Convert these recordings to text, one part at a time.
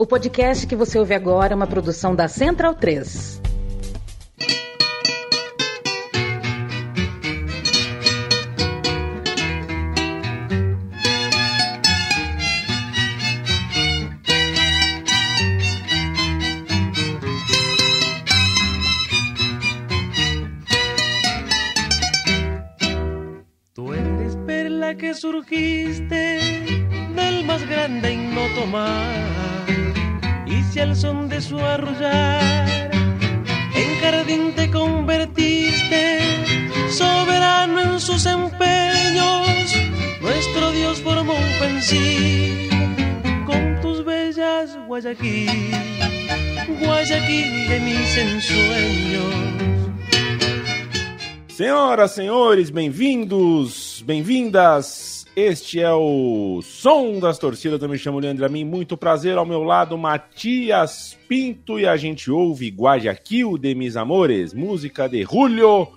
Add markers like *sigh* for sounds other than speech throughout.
O podcast que você ouve agora é uma produção da Central 3. Tú eres perla que surgiste del más grande y no tomar. Si al son de su arrullar en jardín te convertiste, soberano en sus empeños, nuestro Dios formó un pensil con tus bellas Guayaquil, Guayaquil de mis ensueños. Senhoras, senhores, bem-vindos, bem-vindas. Este é o Som das Torcidas. Eu me chamo Leandro Amin. Muito prazer ao meu lado, Matias Pinto. E a gente ouve Guayaquil de Mis Amores, música de Julio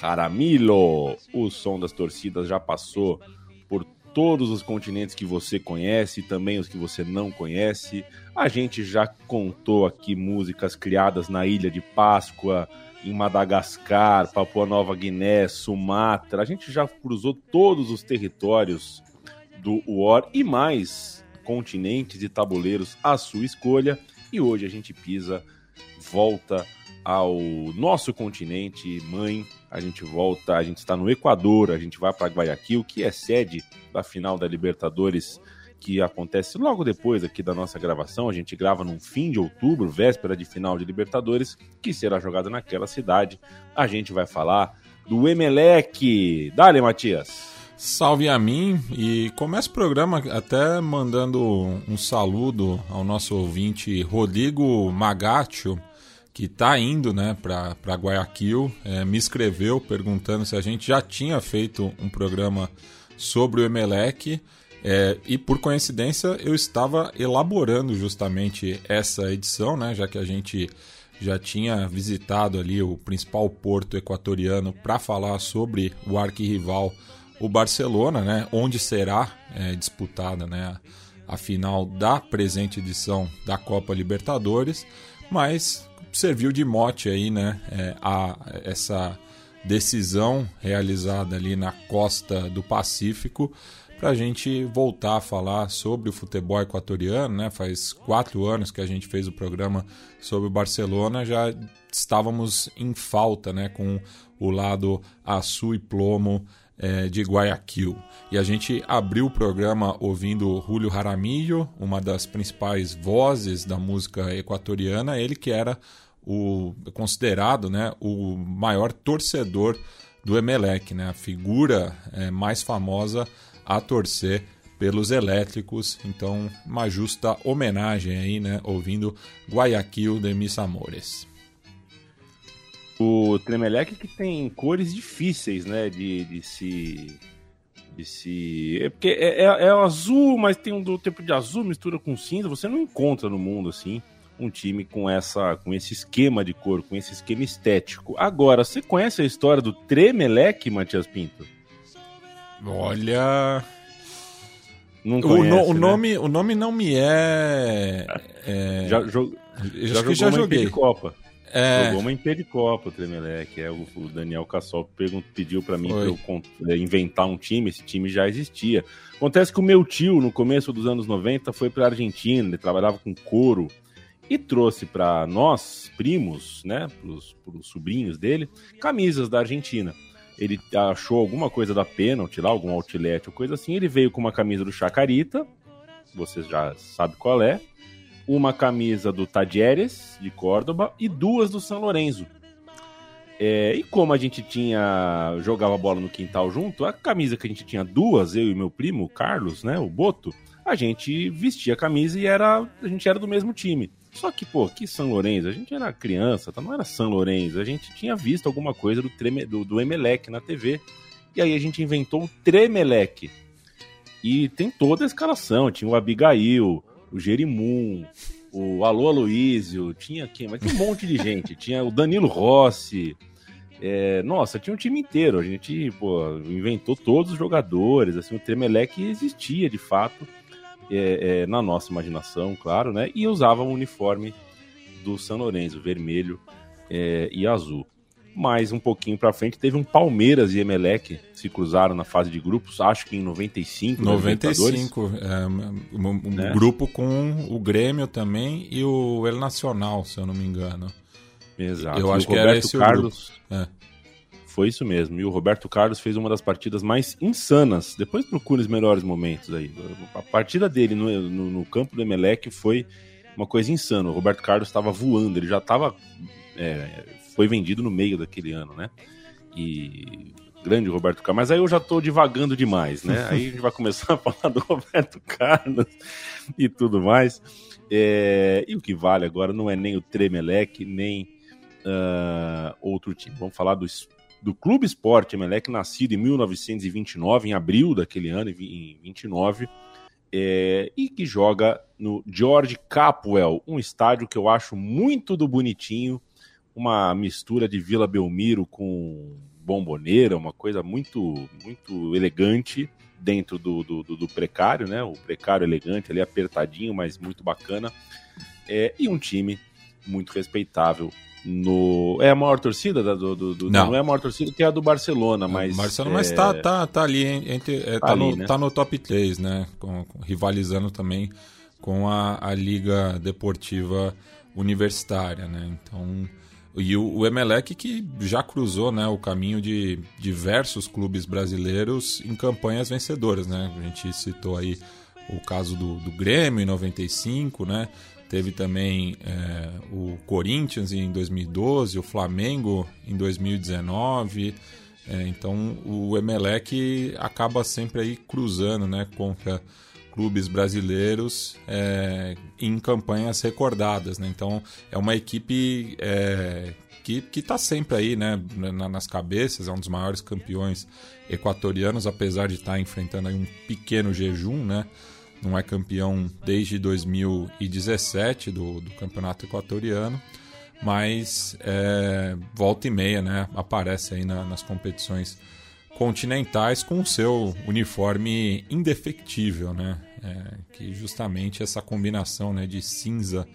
Jaramillo. O Som das Torcidas já passou por todos os continentes que você conhece, também os que você não conhece. A gente já contou aqui músicas criadas na Ilha de Páscoa, em Madagascar, Papua Nova Guiné, Sumatra. A gente já cruzou todos os territórios do UOR e mais continentes e tabuleiros à sua escolha. E hoje a gente pisa, volta ao nosso continente mãe. A gente volta, a gente está no Equador, a gente vai para Guayaquil, que é sede da final da Libertadores que acontece logo depois aqui da nossa gravação. A gente grava no fim de outubro, véspera de final de Libertadores, que será jogada naquela cidade. A gente vai falar do Emelec. Dale, Matias. Salve a mim e começa o programa até mandando um saludo ao nosso ouvinte Rodrigo Magatio, que está indo né, para Guayaquil. É, me escreveu perguntando se a gente já tinha feito um programa sobre o Emelec. É, e por coincidência eu estava elaborando justamente essa edição, né, já que a gente já tinha visitado ali o principal porto equatoriano para falar sobre o arquirrival, o Barcelona, né, onde será é, disputada né, a final da presente edição da Copa Libertadores, mas serviu de mote aí, né, é, a essa decisão realizada ali na costa do Pacífico para a gente voltar a falar sobre o futebol equatoriano, né? Faz quatro anos que a gente fez o programa sobre o Barcelona, já estávamos em falta, né? Com o lado açu e plomo é, de Guayaquil. E a gente abriu o programa ouvindo Julio Jaramillo, uma das principais vozes da música equatoriana, ele que era o considerado, né, o maior torcedor do Emelec, né? A figura é, mais famosa a torcer pelos elétricos. Então, uma justa homenagem aí, né? Ouvindo Guayaquil de Mis Amores. O Tremelec que tem cores difíceis, né? De, de se. De se. É porque é, é, é azul, mas tem um do tempo de azul, mistura com cinza. Você não encontra no mundo assim um time com essa com esse esquema de cor, com esse esquema estético. Agora, você conhece a história do Tremelec, Matias Pinto? Olha. O, no- o né? nome, o nome não me é. é Já, jo- já acho que já joguei. Pericopa. É, Jogou uma em Pericopa, o Tremelec. É, o, o Daniel Cassol pediu pra mim pra eu é, inventar um time. Esse time já existia. Acontece que o meu tio, no começo dos anos 90, foi pra Argentina. Ele trabalhava com couro e trouxe pra nós, primos, né, pros, pros sobrinhos dele, camisas da Argentina. Ele achou alguma coisa da pênalti lá, algum outlet ou coisa assim. Ele veio com uma camisa do Chacarita, vocês já sabem qual é. Uma camisa do Tadieres, de Córdoba, e duas do São Lourenço. É, e como a gente tinha jogava bola no quintal junto, a camisa que a gente tinha duas, eu e meu primo, o Carlos, né, o Boto, a gente vestia a camisa e era a gente era do mesmo time. Só que, pô, que São Lourenço, a gente era criança, tá? não era São Lourenço, a gente tinha visto alguma coisa do, Treme, do, do Emelec na TV. E aí a gente inventou o Tremelec. E tem toda a escalação, tinha o Abigail, o Jerimum, o Alô Aloísio, tinha quem? Mas tinha um monte de gente. *laughs* Tinha o Danilo Rossi. É, nossa, tinha um time inteiro. A gente pô, inventou todos os jogadores. Assim, o Tremelec existia de fato é, é, na nossa imaginação, claro, né? E usava o uniforme do São Lourenço, vermelho é, e azul. Mais um pouquinho para frente teve um Palmeiras e Emelec se cruzaram na fase de grupos, acho que em 95. 95, é, um, um né? grupo com o Grêmio também e o El Nacional, se eu não me engano. Exato. Eu acho que era esse Carlos. É. Foi isso mesmo. E o Roberto Carlos fez uma das partidas mais insanas. Depois procure os melhores momentos aí. A partida dele no, no, no campo do Emelec foi uma coisa insana. O Roberto Carlos estava voando, ele já estava. É, foi vendido no meio daquele ano, né? E grande Roberto Carlos. Mas aí eu já estou divagando demais, né? Aí a gente vai começar a *laughs* falar do Roberto Carlos e tudo mais. É, e o que vale agora não é nem o Tremelec, nem uh, outro time. Vamos falar do, do Clube Esporte Emelec, nascido em 1929, em abril daquele ano, em 29, é, e que joga no George Capwell, um estádio que eu acho muito do bonitinho, uma mistura de Vila Belmiro com bomboneira, uma coisa muito muito elegante dentro do, do, do, precário, né? O precário elegante ali, apertadinho, mas muito bacana. É, e um time muito respeitável no. É a maior torcida do, do, do não. não. é a maior torcida que é a do Barcelona, mas. Barcelona, é... mas tá, tá, tá ali entre. É, tá, tá, ali, no, né? tá no top 3, né? Com, com, rivalizando também com a, a Liga Deportiva Universitária, né? Então. E o, o Emelec que já cruzou né, o caminho de diversos clubes brasileiros em campanhas vencedoras, né? A gente citou aí o caso do, do Grêmio em 95, né? Teve também é, o Corinthians em 2012, o Flamengo em 2019. É, então o Emelec acaba sempre aí cruzando né, contra clubes brasileiros é, em campanhas recordadas. Né? Então é uma equipe é, que está sempre aí né, nas cabeças, é um dos maiores campeões equatorianos, apesar de estar tá enfrentando aí um pequeno jejum, né? Não é campeão desde 2017 do, do campeonato equatoriano, mas é, volta e meia né, aparece aí na, nas competições continentais com o seu uniforme indefectível, né? É, que justamente essa combinação né, de cinza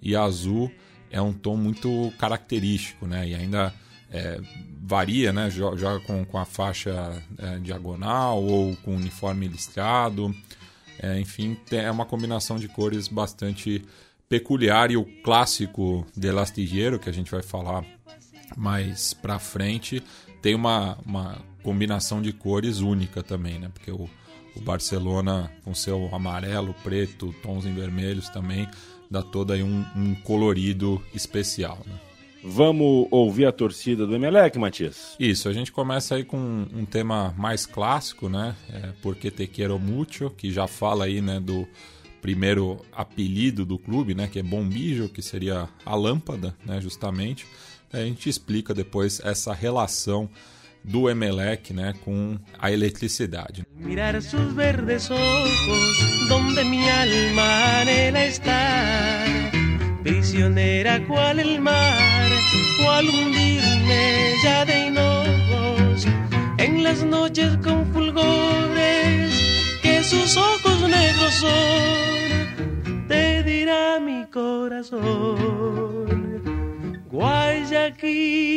e azul é um tom muito característico, né? E ainda é, varia, né? Joga com, com a faixa é, diagonal ou com uniforme listrado. É, enfim, é uma combinação de cores bastante peculiar e o clássico de Lastigero, que a gente vai falar mais pra frente, tem uma, uma combinação de cores única também, né? Porque o, o Barcelona, com seu amarelo, preto, tons em vermelhos também, dá todo aí um, um colorido especial, né? Vamos ouvir a torcida do Emelec, Matias? Isso, a gente começa aí com um tema mais clássico, né? É, Porque Te Quero Mucho, que já fala aí, né, do primeiro apelido do clube, né, que é Bombijo, que seria a lâmpada, né, justamente. A gente explica depois essa relação do Emelec, né, com a eletricidade. Mirar sus verdes ojos, donde mi alma estar prisionera cual el mar, cual hundirme ya de hinojos en las noches con fulgores que sus ojos negros son, te dirá mi corazón, Guayaquil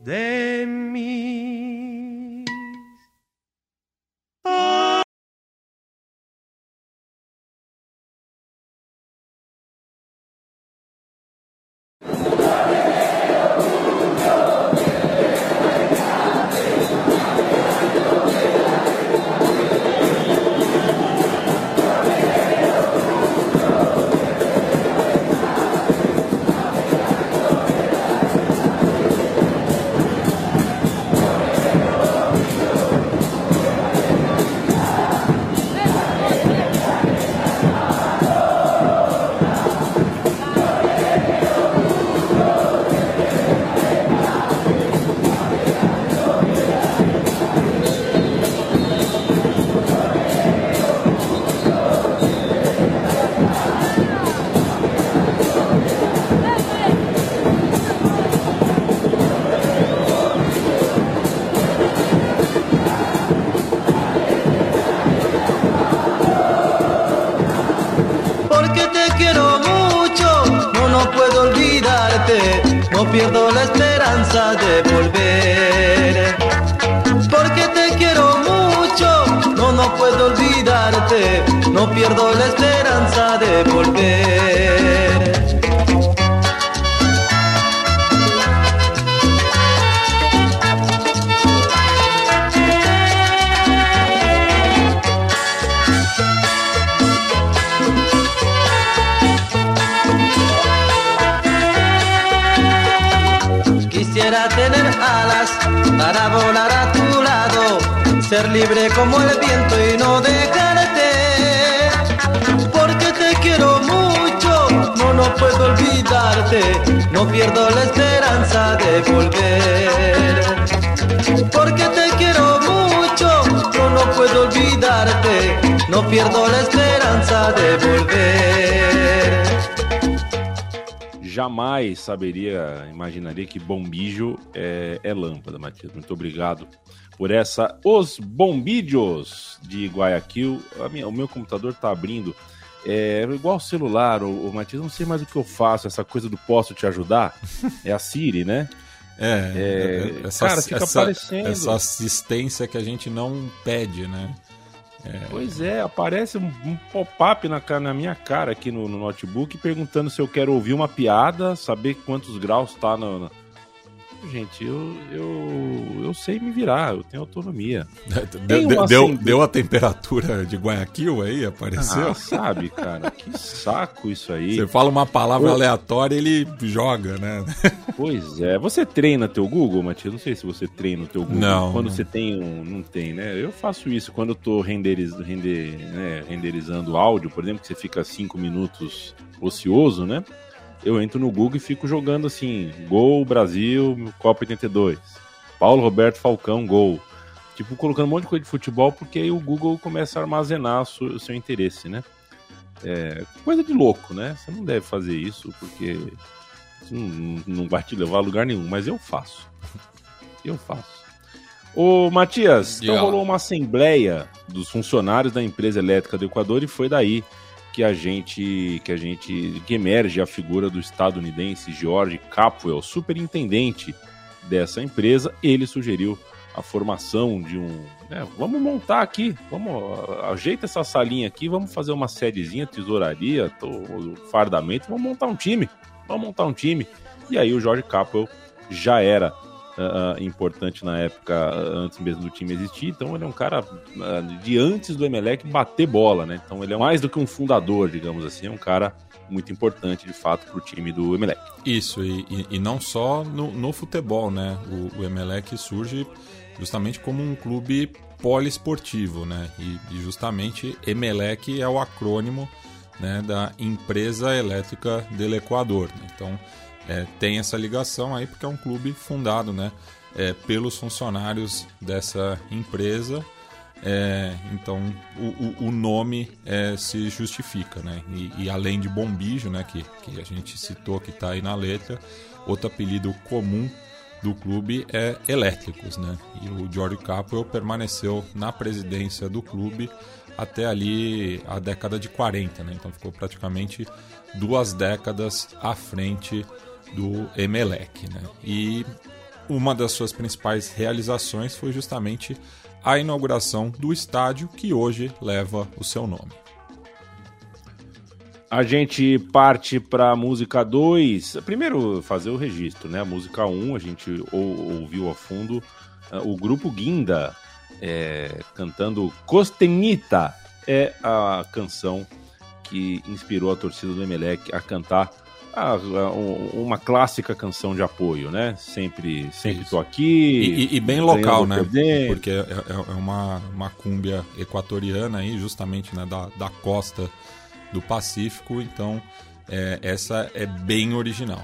de mí. Pierdo la esperanza de volver. Porque te quiero mucho, no, no puedo olvidarte, no pierdo la esperanza de volver. Para volar a tu lado, ser libre como el viento y no dejarte. Porque te quiero mucho, no, no puedo olvidarte, no pierdo la esperanza de volver. Porque te quiero mucho, no, no puedo olvidarte, no pierdo la esperanza de volver. Jamais saberia, imaginaria que bombijo é, é lâmpada, Matias. Muito obrigado por essa. Os bombídios de Guayaquil. Minha- o meu computador tá abrindo. É igual o celular, o, o Matias, não sei mais o que eu faço. Essa coisa do posso te ajudar. É a Siri, né? *laughs* É, É, essa, cara, fica essa- aparecendo. essa assistência que a gente não pede, né? Pois é, aparece um, pop-up na, na minha cara aqui no, no notebook perguntando se eu quero ouvir uma piada, saber quantos graus tá na- Gente, eu, eu, eu sei me virar, eu tenho autonomia. *laughs* Deu, uma deu, deu a temperatura de Guayaquil aí, apareceu? Ah, sabe, cara, que saco isso aí. Você fala uma palavra Eu- aleatória ele joga, né? *laughs* Pois é. Você treina teu Google, Matias? Não sei se você treina o teu Google. Não, Quando você tem um. Não tem, né? Eu faço isso. Quando eu tô renderiz, render, né, renderizando áudio, por exemplo, que você fica cinco minutos ocioso, né? Eu entro no Google e fico jogando assim: Gol Brasil, Copa 82. Paulo Roberto Falcão, gol. Tipo, colocando um monte de coisa de futebol, porque aí o Google começa a armazenar o seu, interesse, né? É, coisa de louco, né? Você não deve fazer isso, porque isso não, não vai te levar a lugar nenhum, mas eu faço. Eu faço. Ô, Matias, então Diga lá. rolou uma assembleia dos funcionários da empresa elétrica do Equador e foi daí que a gente que a gente que emerge a figura do estadunidense George Capwell, superintendente dessa empresa. Ele sugeriu a formação de um, né, vamos montar aqui, vamos ajeita essa salinha aqui, vamos fazer uma sedezinha, tesouraria, to- fardamento, vamos montar um time, vamos montar um time. E aí o George Capwell já era ah, importante na época, ah, antes mesmo do time existir. Então ele é um cara ah, de antes do Emelec bater bola, né? Então ele é mais do que um fundador, digamos assim, é um cara muito importante de fato para o time do Emelec. Isso, e, e- não só no, no futebol, né? O, o Emelec surge justamente como um clube poliesportivo, né? E, e justamente Emelec é o acrônimo né, da Empresa Elétrica del Equador. né? Então é, tem essa ligação aí porque é um clube fundado né, é, pelos funcionários dessa empresa. É, então o, o- o nome é, se justifica, né? E, e além de Bombijo, né, que, que a gente citou que está aí na letra, outro apelido comum do clube é Elétricos, né? E o George Capwell permaneceu na presidência do clube até ali a década de 40, né? Então ficou praticamente duas décadas à frente do Emelec, né? E uma das suas principais realizações foi justamente a inauguração do estádio que hoje leva o seu nome. A gente parte para a música 2. Primeiro, fazer o registro, né? A música 1, um, a gente ou- ouviu a fundo ah, o grupo Guinda é, cantando Costenita. É a canção que inspirou a torcida do Emelec a cantar ah, ah, um- uma clássica canção de apoio, né? Sempre, sempre Isso. tô aqui. E, e- e bem local, né? Porque é, é- é uma, uma cúmbia equatoriana aí, justamente né, da, da costa do Pacífico, então é, essa é bem original.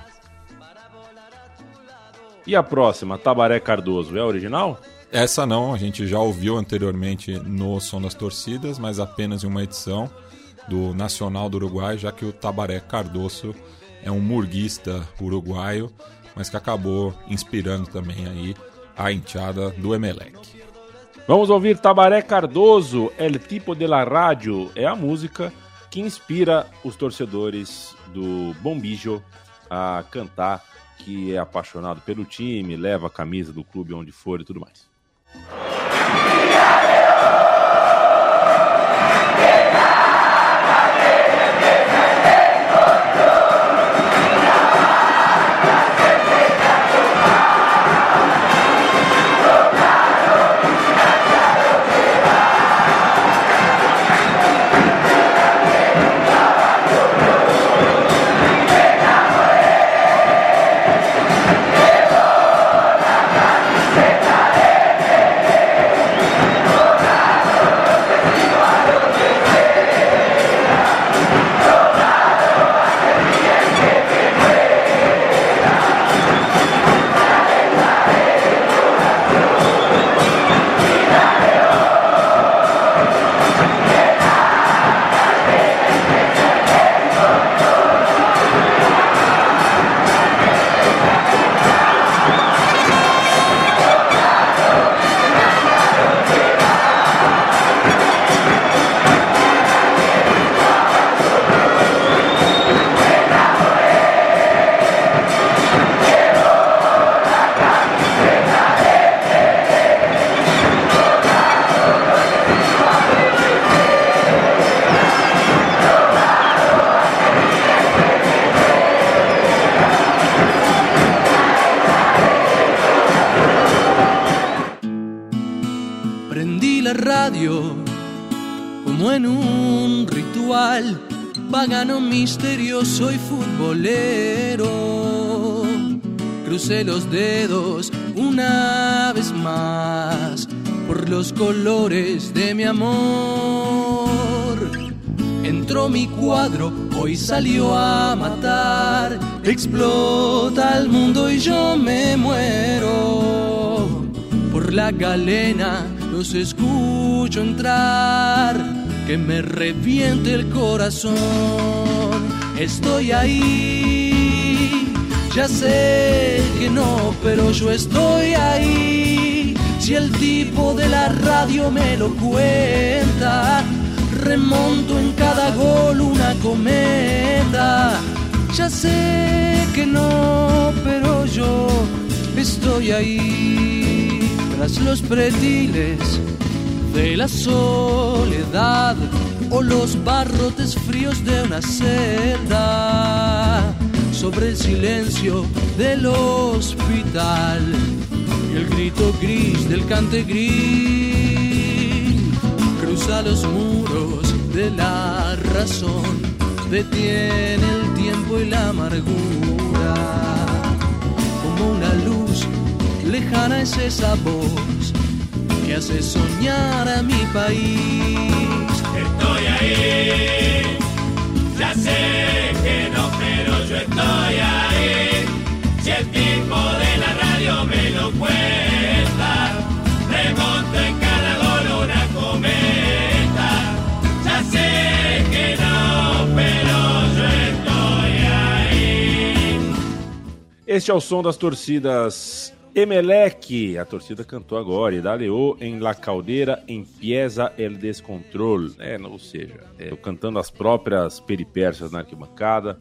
E a próxima, Tabaré Cardoso, é original? Essa não, a gente já ouviu anteriormente no Som das Torcidas, mas apenas em uma edição do Nacional do Uruguai, já que o Tabaré Cardoso é um murguista uruguaio, mas que acabou inspirando também aí a enteada do Emelec. Vamos ouvir Tabaré Cardoso, El Tipo de la Rádio. É a música que inspira os torcedores do Bombijo a cantar que é apaixonado pelo time, leva a camisa do clube onde for e tudo mais. Misterioso y futbolero. Crucé los dedos una vez más por los colores de mi amor. Entró mi cuadro, hoy salió a matar. Explota el mundo y yo me muero. Por la galena los escucho entrar, que me reviente el corazón. Estoy ahí, ya sé que no, pero yo estoy ahí. Si el tipo de la radio me lo cuenta, remonto en cada gol una cometa. Ya sé que no, pero yo estoy ahí tras los pretiles de la soledad o los barrotes fríos de una celda sobre el silencio del hospital. Y el grito gris del cante gris cruza los muros de la razón detiene el tiempo y la amargura. Como una luz lejana es esa voz que hace soñar a mi país. Estoy ahí, ya sé que no, pero yo estoy ahí. Si el tipo de la radio me lo cuenta, remonto en cada gol una cometa. Ya sé que no, pero yo estoy ahí. Este é o som das torcidas Emelec. A torcida cantou agora. E Daleô em La Caldeira empieza el descontrol. É, ou seja, é, cantando as próprias peripécias na arquibancada,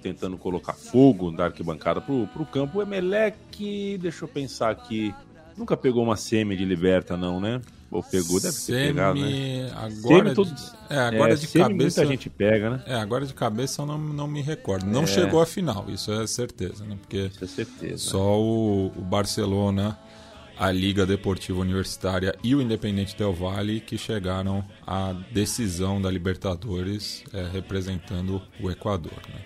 tentando colocar fogo da arquibancada pro, pro campo. O Emelec, deixa eu pensar aqui, nunca pegou uma semi de Liberta, não, né? Ou pegou, deve ter pegado, né? Agora, Semi, todo- é, agora É, de semi cabeça. Muita gente pega, né? É, agora de cabeça eu não, não me recordo. Não É. chegou à final, isso é certeza, né? Porque Com certeza. só o, o Barcelona, a Liga Deportiva Universitária e o Independente Del Valle que chegaram à decisão da Libertadores é, representando o Equador. Né?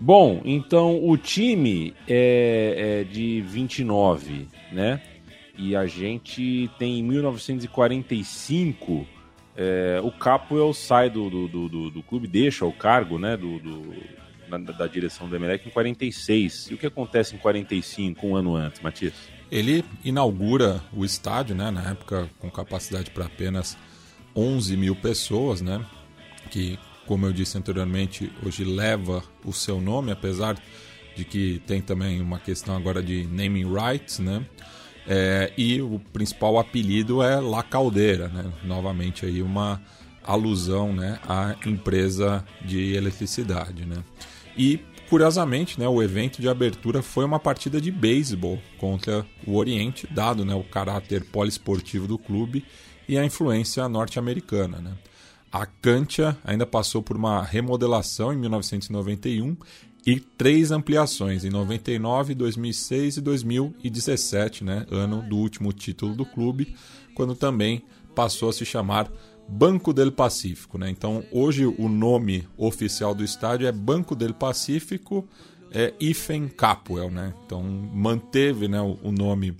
Bom, então o time é, é de 29, né? E a gente tem em 1945. é, o Capoel sai do, do, do, do- clube, deixa o cargo, né? Do, do- da, da direção do Emelec em 46. E o que acontece em 45, um ano antes, Matias? Ele inaugura o estádio, né, na época com capacidade para apenas 11 mil pessoas, né, que, como eu disse anteriormente, hoje leva o seu nome, apesar de que tem também uma questão agora de naming rights, né, é, e o principal apelido é La Caldeira, né, novamente aí uma alusão, né, à empresa de eletricidade, né. E curiosamente, né, o evento de abertura foi uma partida de beisebol contra o Oriente, dado né, o caráter poliesportivo do clube e a influência norte-americana. Né. A Cantia ainda passou por uma remodelação em 1991 e três ampliações em 99, 2006 e 2017, né, ano do último título do clube, quando também passou a se chamar Banco del Pacífico. Né? Então, hoje o nome oficial do estádio é Banco del Pacífico é Ifen Capuel. Né? Então, manteve né, o, o nome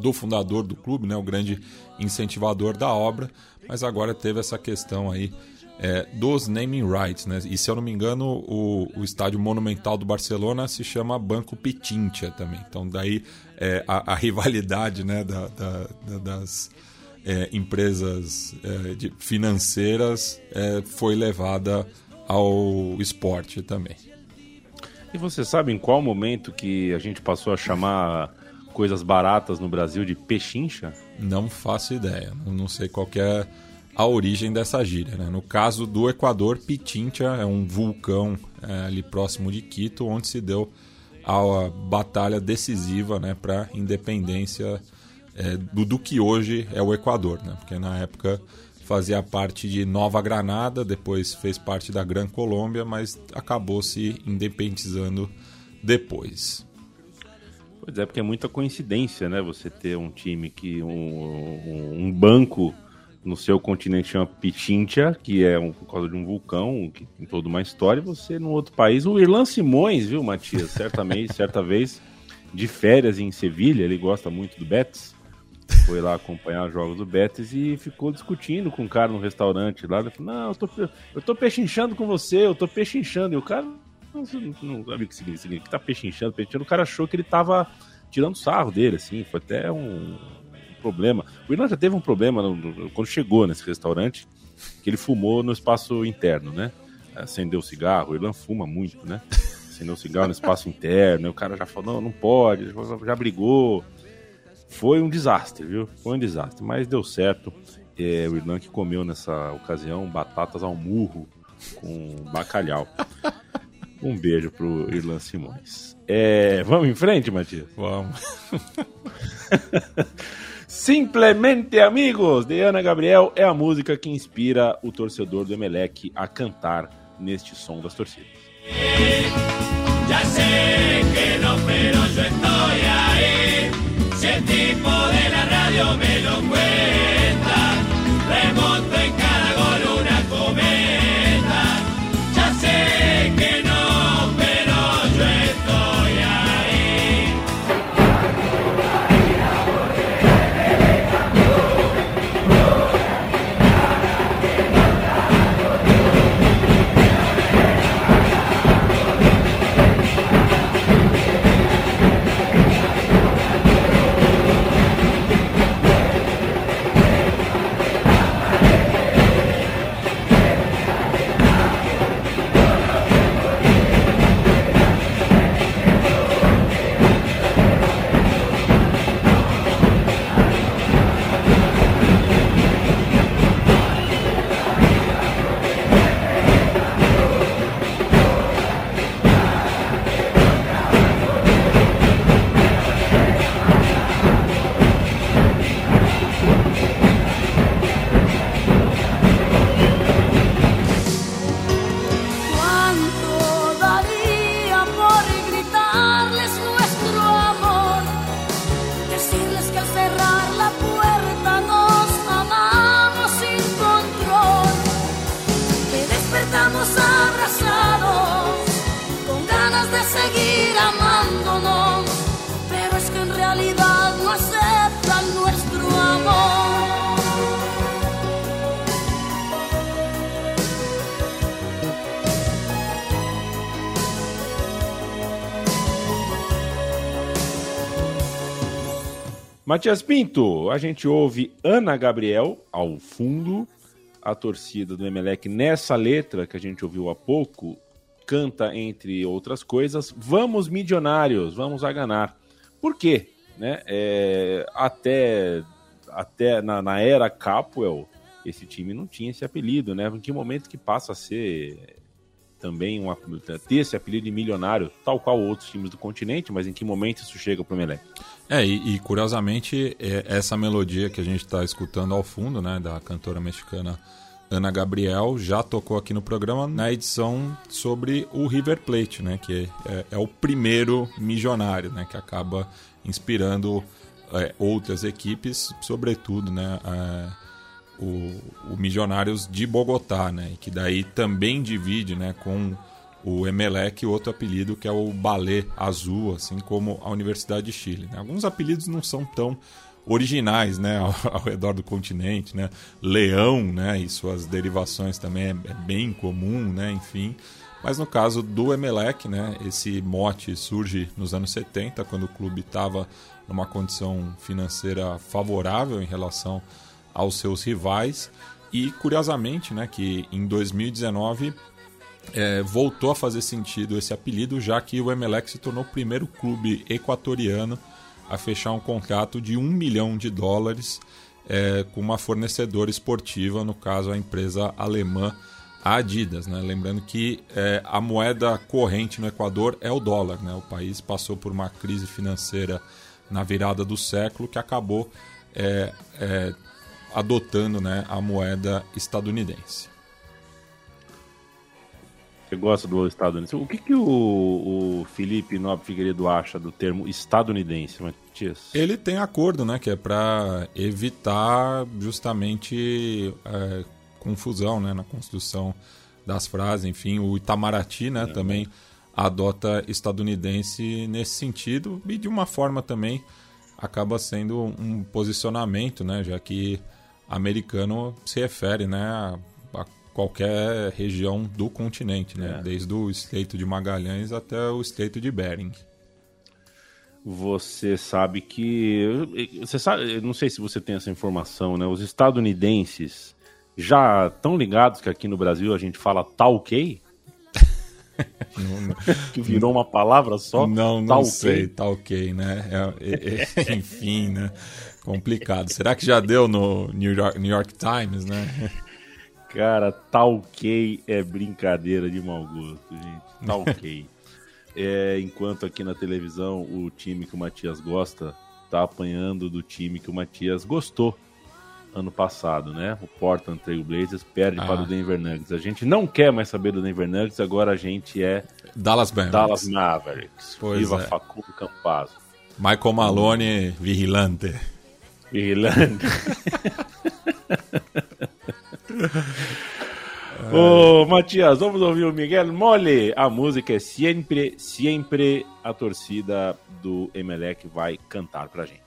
do fundador do clube, né, o grande incentivador da obra, mas agora teve essa questão aí é, dos naming rights, né? E se eu não me engano, o, o estádio monumental do Barcelona se chama Banco Pitincha também. Então daí é, a, a, *laughs* rivalidade, né, da, da, das é, empresas é, de, financeiras é, foi levada ao esporte também. E você sabe em qual momento que a gente passou a chamar coisas baratas no Brasil de pechincha? Não faço ideia. Não sei qual é a origem dessa gíria. Né? No caso do Equador, Pitincha é um vulcão é, ali próximo de Quito, onde se deu a batalha decisiva né, para a independência é, do, do que hoje é o Equador, né? porque na época fazia parte de Nova Granada, depois fez parte da Gran Colômbia, mas acabou se independizando depois. Pois é, porque é muita coincidência, né? Você ter um time que. um, um, um banco no seu continente chama Pichincha, que é um, por causa de um vulcão, que tem toda uma história, e você no outro país. O Irlan Simões, viu, Matias? Certamente, *laughs* certa vez, de férias em Sevilha, ele gosta muito do Betis foi lá acompanhar os jogos do Betis e ficou discutindo com o cara no restaurante lá. Ele falou, não, eu tô, eu tô pechinchando com você, eu tô pechinchando. E o cara não, não sabe o que significa, que tá pechinchando, pechinchando. O cara achou que ele tava tirando sarro dele, assim, foi até um, problema. O Irlanda já teve um problema no, no, quando chegou nesse restaurante, que ele fumou no espaço interno, né? Acendeu o cigarro, o Irlanda fuma muito, né? Acendeu o cigarro no espaço interno, o cara já falou, não, não pode, já brigou. Foi um desastre, viu? Foi um desastre, mas deu certo. É, o Irlan que comeu nessa ocasião batatas ao murro com bacalhau. Um beijo pro Irlan Simões. É, vamos em frente, Matias? Vamos. *laughs* Simplesmente Amigos, de Ana Gabriel, é a música que inspira o torcedor do Emelec a cantar neste som das torcidas. Já sei que não, pero yo estoy aí. Si el tipo de la radio me lo Matias Pinto, a gente ouve Ana Gabriel ao fundo, a torcida do Emelec nessa letra que a gente ouviu há pouco, canta entre outras coisas, vamos milionários, vamos a ganhar. Por quê? Né? É, até até na, na era Capuel, esse time não tinha esse apelido, né? Em que momento que passa a ser também ter esse apelido de milionário, tal qual outros times do continente, mas em que momento isso chega para o Emelec? É, e, e curiosamente, é, essa melodia que a gente está escutando ao fundo, né, da cantora mexicana Ana Gabriel, já tocou aqui no programa na edição sobre o River Plate, né, que é, é o primeiro milionário, né, que acaba inspirando é, outras equipes, sobretudo, né, o, o de Bogotá, né, que daí também divide, né, com o Emelec outro apelido que é o Balé Azul, assim como a Universidade de Chile. Né? Alguns apelidos não são tão originais, né, *laughs* ao, ao, redor do continente, né? Leão, né, e suas derivações também é, é, bem comum, né, enfim. Mas no caso do Emelec, né, esse mote surge nos anos 70, quando o clube estava numa condição financeira favorável em relação aos seus rivais e curiosamente, né, que em 2019 é, voltou a fazer sentido esse apelido, já que o Emelec se tornou o primeiro clube equatoriano a fechar um contrato de um milhão de dólares é, com uma fornecedora esportiva, no caso a empresa alemã Adidas. Né? Lembrando que é, a moeda corrente no Equador é o dólar. Né? O país passou por uma crise financeira na virada do século que acabou é, é adotando né, a moeda estadunidense. Você gosta do estadunidense? O que, que o, o Felipe Nobre Figueiredo acha do termo estadunidense, Matias? Ele tem acordo, né? Que é para evitar justamente é, confusão né, na construção das frases. Enfim, o Itamaraty né, é, também adota estadunidense nesse sentido e de uma forma também acaba sendo um posicionamento, né? Já que americano se refere né, a, a qualquer região do continente, né? É. Desde o Estreito de Magalhães até o Estreito de Bering. Você sabe que. Você sabe, não sei se você tem essa informação, né? Os estadunidenses já estão ligados que aqui no Brasil a gente fala talquei? *laughs* *laughs* que virou uma palavra só? Não, não sei, tá ok, né? É, é, é, *laughs* enfim, né? Complicado. Será que já deu no New York, New York Times, né? Cara, talquei é brincadeira de mau gosto, gente. Talquei. *laughs* é, enquanto aqui na televisão o time que o Matias gosta tá apanhando do time que o Matias gostou ano passado, né? O Portland Trail Blazers perde ah. para o Denver Nuggets. A gente não quer mais saber do Denver Nuggets, agora a gente é Dallas Mavericks. Dallas Mavericks. Pois Viva é. Facundo Campazzo. Michael Malone, vigilante. Vigilante. *laughs* Ô, Matias, vamos ouvir o Miguel Mole. A música é Sempre, Sempre a torcida do Emelec vai cantar pra gente.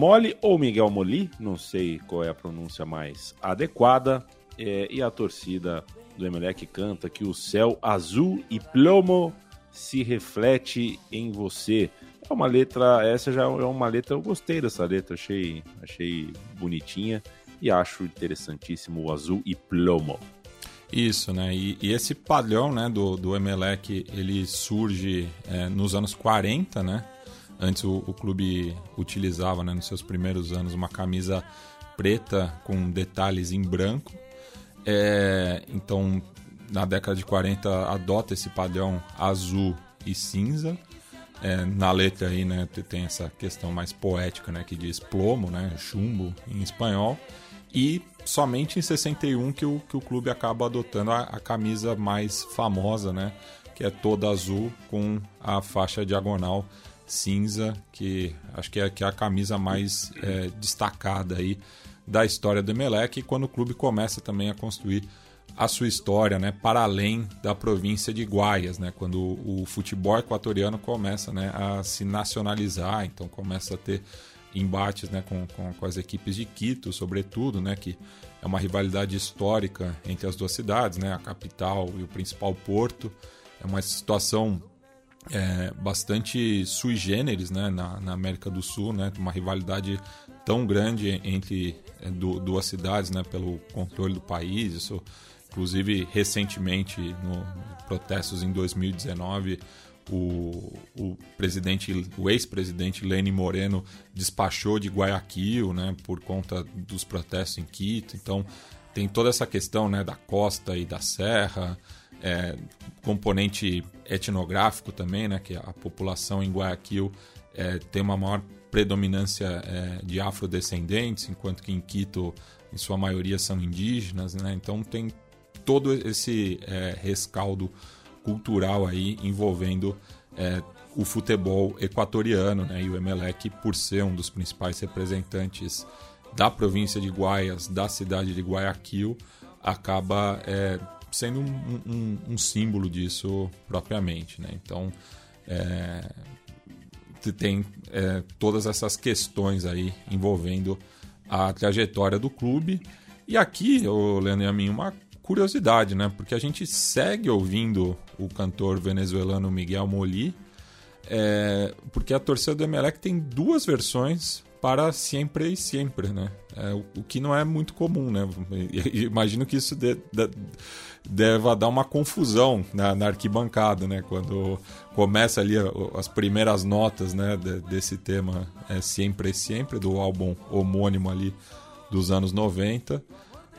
Mole ou Miguel Moli, não sei qual é a pronúncia mais adequada. É, e a torcida do Emelec canta que o céu azul e plomo se reflete em você. É uma letra, essa já é uma letra, eu gostei dessa letra, achei, achei bonitinha e acho interessantíssimo o azul e plomo. Isso, né? E, e, esse padrão né, do, do Emelec, ele surge é, nos anos 40, né? Antes o, o, clube utilizava, né, nos seus primeiros anos, uma camisa preta com detalhes em branco. É, então, na década de 40, adota esse padrão azul e cinza. É, na letra aí, né, tem essa questão mais poética, né, que diz plomo, né, chumbo em espanhol. E somente em 61 que o, que o clube acaba adotando a, a camisa mais famosa, né, que é toda azul com a faixa diagonal cinza, que acho que é, que é a camisa mais é, destacada aí da história do Emelec, quando o clube começa também a construir a sua história, né, para além da província de Guaias, né, quando o, o futebol equatoriano começa, né, a se nacionalizar, então começa a ter embates, né, com, com, com as equipes de Quito, sobretudo, né, que é uma rivalidade histórica entre as duas cidades, né, a capital e o principal porto. É uma situação é, bastante sui generis né, na, na, América do Sul, né, uma rivalidade tão grande entre é, do, duas cidades né, pelo controle do país. Isso, inclusive, recentemente, no protestos em 2019, o, o presidente, o ex-presidente Lenin Moreno despachou de Guayaquil, né, por conta dos protestos em Quito. Então, tem toda essa questão, né, da costa e da serra é, componente etnográfico também, né, que a população em Guayaquil é, tem uma maior predominância é, de afrodescendentes, enquanto que em Quito, em sua maioria, são indígenas. Né? Então tem todo esse é, rescaldo cultural aí envolvendo é, o futebol equatoriano né? e o Emelec, por ser um dos principais representantes da província de Guaias, da cidade de Guayaquil, acaba é, sendo um, um, um símbolo disso propriamente. Né? Então, é, tem é, todas essas questões aí envolvendo a trajetória do clube. E aqui, Leandro e a mim, uma curiosidade, né? Porque a gente segue ouvindo o cantor venezuelano Miguel Moli, é, porque a torcida do Emelec tem duas versões para sempre e sempre, né? É, o, o, que não é muito comum, né? *laughs* Imagino que isso deva dar uma confusão na, na, arquibancada, né? Quando começa ali as primeiras notas, né? De, desse tema é sempre sempre do álbum homônimo ali dos anos 90.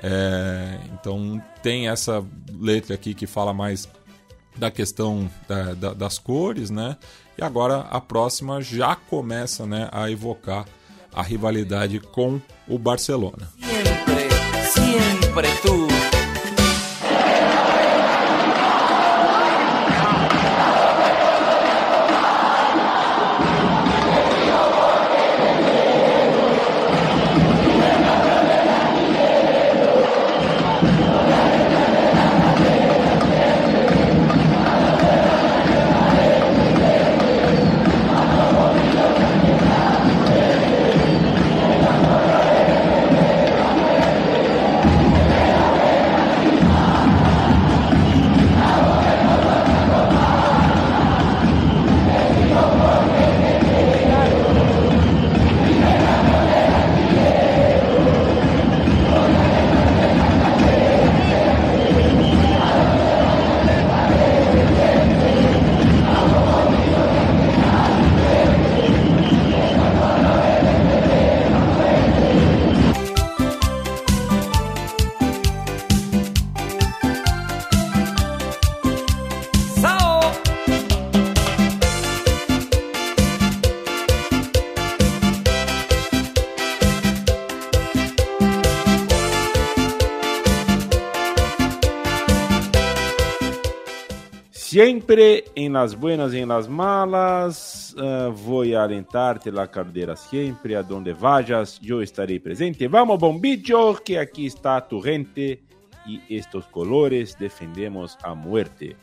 É, então tem essa letra aqui que fala mais da questão da, da, das cores, né? E agora a próxima já começa, né, a evocar a rivalidade com o Barcelona. Sempre, sempre tu. Siempre en las buenas y en las malas, uh, voy a alentarte la cartera siempre, a donde vayas, yo estaré presente. Vamos, bombicho, que aquí está tu gente y estos colores defendemos a muerte.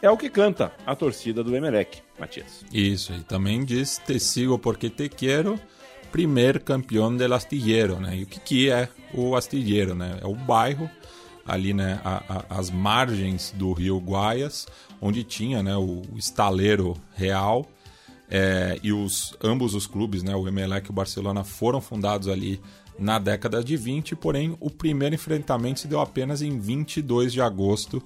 é o que canta a torcida do Emelec, Matias. Isso, e também diz Te sigo porque te quero, primeiro campeão del astillero, né? E o que, que é o astillero, né? É o bairro ali, né, a, a, as margens do rio Guaias, onde tinha, né, o, estaleiro real, é, e os, ambos os clubes, né, o Emelec e o Barcelona, foram fundados ali na década de 20, porém o primeiro enfrentamento se deu apenas em 22 de agosto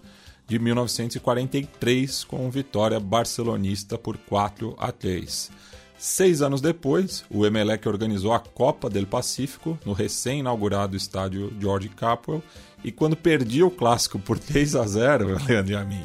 de 1943, com vitória barcelonista por 4 a 3. Seis anos depois, o Emelec organizou a Copa del Pacífico no recém-inaugurado estádio George Capwell e quando perdia o clássico por 3 a 0, *laughs* Leandro e a mim,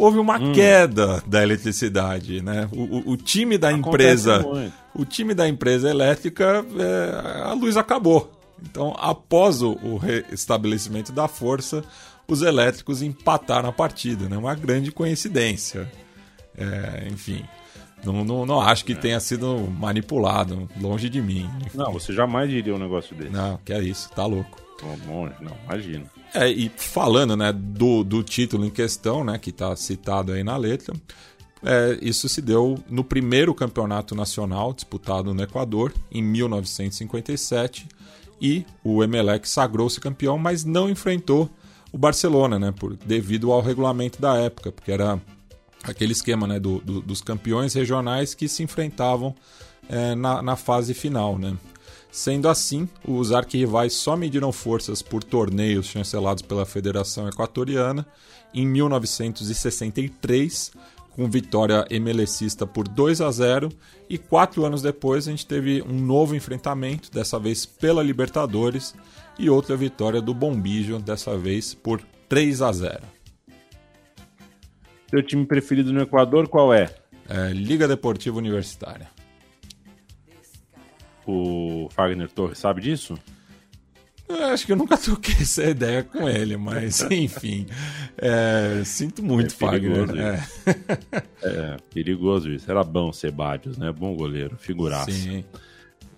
houve uma hum. queda da eletricidade, né? O, o, o time da Acontece empresa, muito. o time da empresa elétrica, é, a luz acabou. Então, após o, o restabelecimento da força, os elétricos empataram a partida, né? Uma grande coincidência. É, enfim, não, não, não, acho que é. tenha sido manipulado, longe de mim. Não, você jamais diria um negócio desse. Não, que é isso, tá louco. Longe, não, imagina. É, e falando né, do, do título em questão, né, que está citado aí na letra, é, isso se deu no primeiro campeonato nacional disputado no Equador, em 1957, e o Emelec sagrou-se campeão, mas não enfrentou o Barcelona, né, por, devido ao regulamento da época, porque era aquele esquema né, do, do, dos campeões regionais que se enfrentavam é, na, na fase final. Né? Sendo assim, os arquirrivais só mediram forças por torneios chancelados pela Federação Equatoriana em 1963, com vitória emelecista por 2 a 0, e quatro anos depois a gente teve um novo enfrentamento, dessa vez pela Libertadores, e outra vitória do Bombijo, dessa vez por 3 a 0. Seu time preferido no Equador qual é? é Liga Deportiva Universitária. O Fagner Torres sabe disso? Eu acho que eu nunca *laughs* troquei essa ideia com ele, mas *laughs* enfim. É, sinto muito, é Fagner. É. é. perigoso isso. Era bom Sebadios, né? Bom goleiro, figuraça. Sim.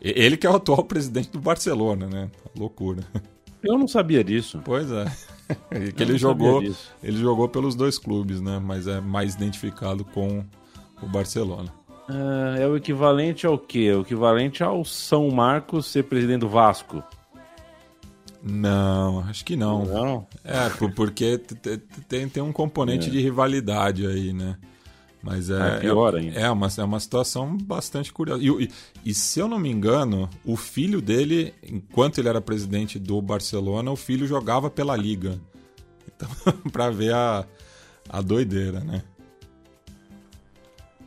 Ele que é o atual presidente do Barcelona, né? Loucura. Eu não sabia disso. Pois é. *laughs* que ele jogou, ele jogou pelos dois clubes, né? Mas é mais identificado com o Barcelona. É, é o equivalente ao quê? O equivalente ao São Marcos ser presidente do Vasco. Não, acho que não. Não? É, porque tem, tem um componente é. de rivalidade aí, né? Mas é, é pior ainda. É uma, é uma situação bastante curiosa. E, e, e, se eu não me engano, o filho dele, enquanto ele era presidente do Barcelona, o filho jogava pela Liga. Então, *laughs* pra ver a, a doideira, né?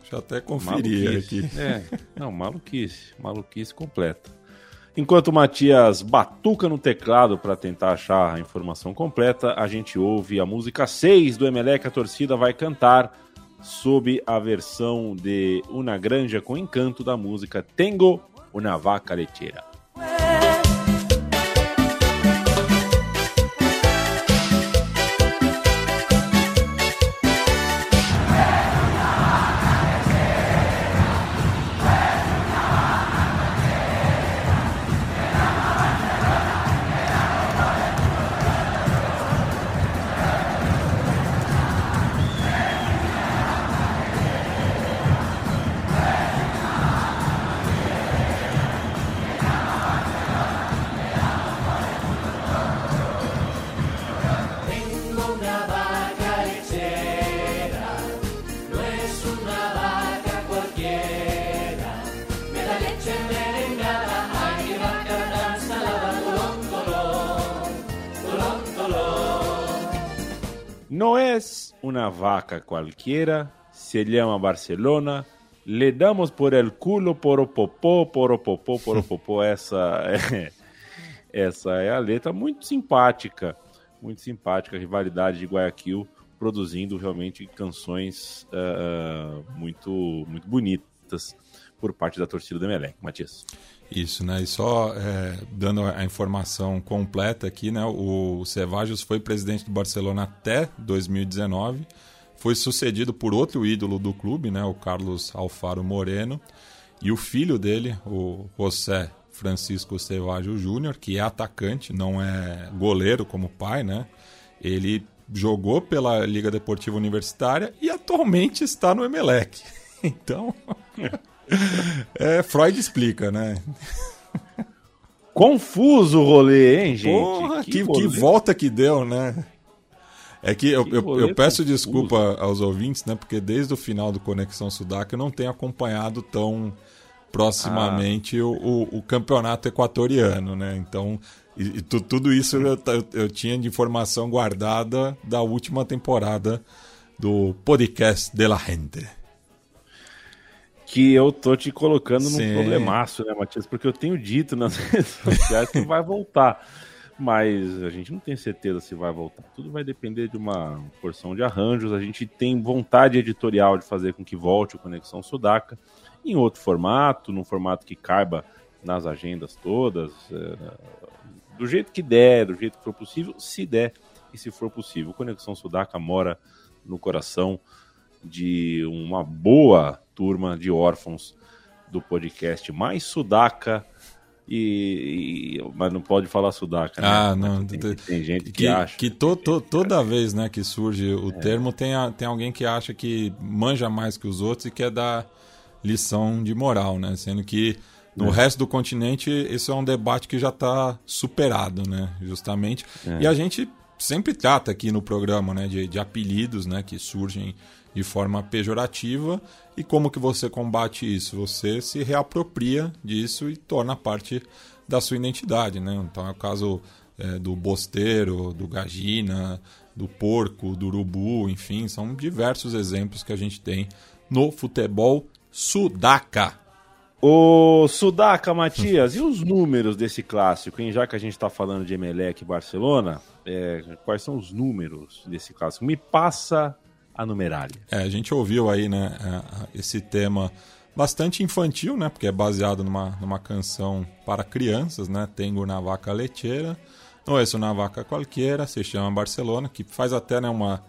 Deixa eu até conferir maluquice. aqui. É, não, maluquice. Maluquice completa. Enquanto o Matias batuca no teclado para tentar achar a informação completa, a gente ouve a música 6 do Emelec, a torcida vai cantar sob a versão de Una Granja com Encanto da música Tengo una vaca lechera. Cualquiera, se llama Barcelona. Le damos por el culo, poropopó, poropopó, poropopó. *laughs* Essa é, essa é a letra muito simpática, muito simpática. A rivalidade de Guayaquil produzindo realmente canções uh, muito, muito bonitas por parte da torcida do Emelec. Matias. Isso, né? E só é, dando a informação completa aqui, né? O Cevajos foi presidente do Barcelona até 2019, foi sucedido por outro ídolo do clube, né? O Carlos Alfaro Moreno, e o filho dele, o José Francisco Cevajo Júnior, que é atacante, não é goleiro como pai, né? Ele jogou pela Liga Deportiva Universitária e atualmente está no Emelec. *laughs* Então, *laughs* é, Freud explica, né? Confuso o rolê, hein, gente? Porra, que, que, rolê. volta que deu, né? É que eu, Que eu, eu peço desculpa aos ouvintes, né? Porque desde o final do Conexão Sudaca eu não tenho acompanhado tão proximamente o, o, o campeonato equatoriano, né? Então, e, e tu- tudo isso eu, eu, tinha de informação guardada da última temporada do podcast de la gente. Que eu tô te colocando num Sim. problemaço, né, Matias? Porque eu tenho dito nas *laughs* redes sociais que vai voltar. Mas a gente não tem certeza se vai voltar. Tudo vai depender de uma porção de arranjos. A gente tem vontade editorial de fazer com que volte o Conexão Sudaca em outro formato, num formato que caiba nas agendas todas, é, do jeito que der, do jeito que for possível, se der e se for possível. O Conexão Sudaca mora no coração de uma boa turma de órfãos do podcast mais sudaca e, e- mas não pode falar sudaca né? Ah, não. tem, tem gente que, que, acha que to- to- toda vez né, que surge o termo, tem, a- tem alguém que acha que manja mais que os outros e quer dar lição de moral, né? Sendo que no resto do continente isso é um debate que já está superado, né? Justamente. E a gente sempre trata aqui no programa né, de, de apelidos né, que surgem de forma pejorativa e como que você combate isso? Você se reapropria disso e torna parte da sua identidade, né? Então é o caso é, do bosteiro, do gagina, do porco, do urubu, enfim, são diversos exemplos que a gente tem no futebol sudaca. Ô, Sudaca, Matias, e os números desse clássico, hein? Já que a gente tá falando de Emelec e Barcelona, é, quais são os números desse clássico? Me passa a numerária. É, a gente ouviu aí, né, é, esse tema bastante infantil, né, porque é baseado numa, numa canção para crianças, né, Tengo una vaca lecheira, não é uma vaca qualquer, se chama Barcelona, que faz até, né, uma...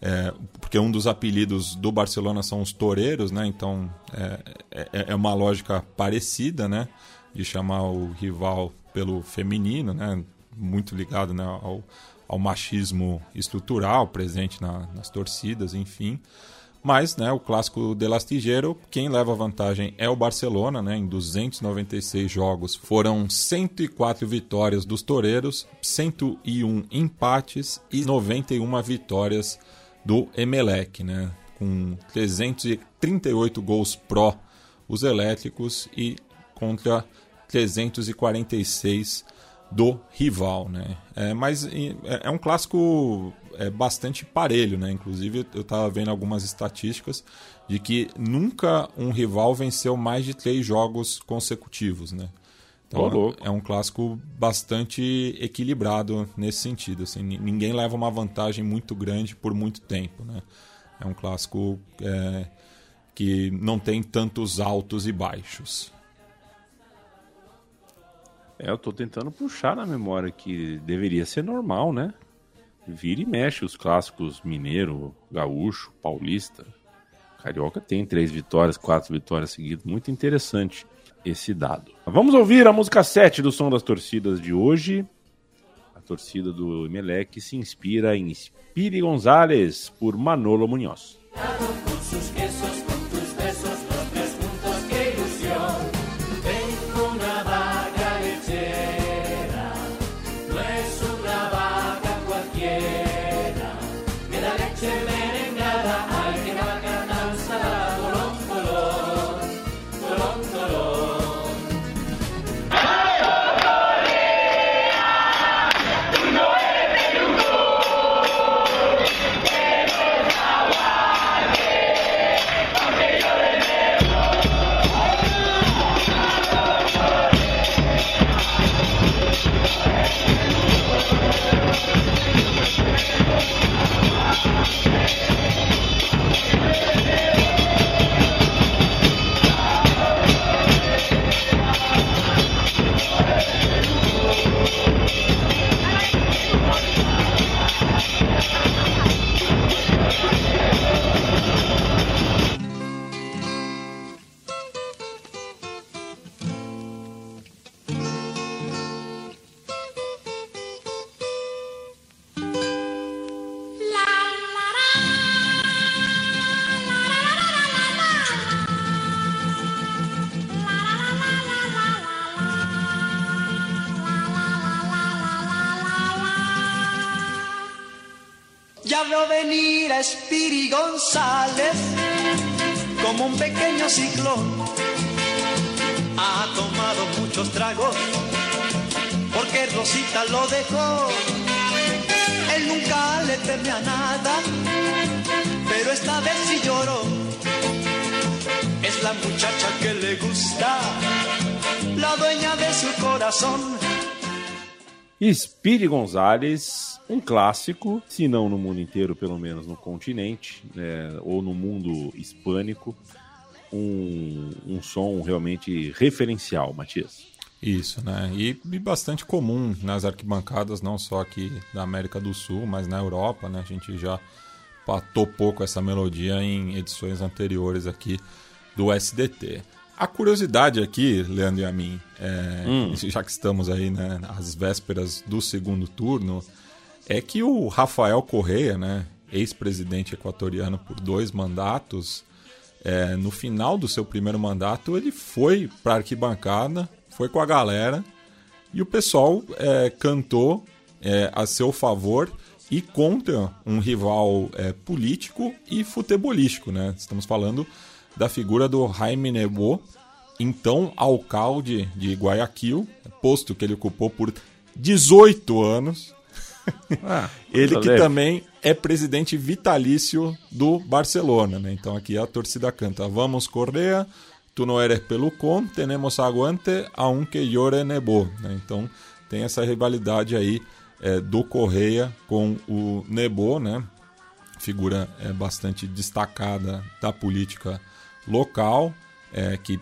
é, porque um dos apelidos do Barcelona são os toureiros, né, então é, é, é uma lógica parecida, né, de chamar o rival pelo feminino, né, muito ligado, né, ao, ao machismo estrutural presente na- nas torcidas, enfim. Mas, né, o clássico de Lastigueiro, quem leva vantagem é o Barcelona, né, em 296 jogos. Foram 104 vitórias dos toureiros, 101 empates e 91 vitórias do Emelec, né, com 338 gols pró os elétricos e contra 346 do rival, né? É, mas é, é um clássico é, bastante parelho, né? Inclusive eu estava vendo algumas estatísticas de que nunca um rival venceu mais de três jogos consecutivos, né? Então louco. é um clássico bastante equilibrado nesse sentido. Assim, ni- ninguém leva uma vantagem muito grande por muito tempo, né? É um clássico é, que não tem tantos altos e baixos. É, eu tô tentando puxar na memória que deveria ser normal, né? Vira e mexe os clássicos mineiro, gaúcho, paulista. Carioca tem três vitórias, quatro vitórias seguidas. Muito interessante esse dado. Vamos ouvir a música 7 do Som das Torcidas de hoje. A torcida do Emelec se inspira em Spiri Gonzalez por Manolo Munhoz. Rosita lo dejó. Él nunca le teme a nada, pero esta vez sí lloró. Es la muchacha que le gusta, la dueña de su corazón. Speedy Gonzalez, um clássico, se não no mundo inteiro, pelo menos no continente, né, ou no mundo hispânico, um, um som realmente referencial, Matias. Isso, né? E, e bastante comum nas arquibancadas, não só aqui da América do Sul, mas na Europa, né? A gente já patou pouco essa melodia em edições anteriores aqui do SDT. A curiosidade aqui, Leandro e a mim, é, Hum. *laughs* já que estamos aí né, às vésperas do segundo turno, é que o Rafael Correia, né, ex-presidente equatoriano por dois mandatos, é, no final do seu primeiro mandato ele foi para a arquibancada, foi com a galera e o pessoal é, cantou é, a seu favor e contra um rival é, político e futebolístico, né? Estamos falando da figura do Jaime Nebo, então alcalde de Guayaquil, posto que ele ocupou por 18 anos. Ah, *laughs* Ele que também é presidente vitalício do Barcelona, né? Então aqui a torcida canta: Vamos Correa, tu no eres pelucón, tenemos aguante, aunque llore Nebo. né? Então tem essa rivalidade aí é, do Correia com o Nebo, né? Figura é, bastante destacada da política local, é, que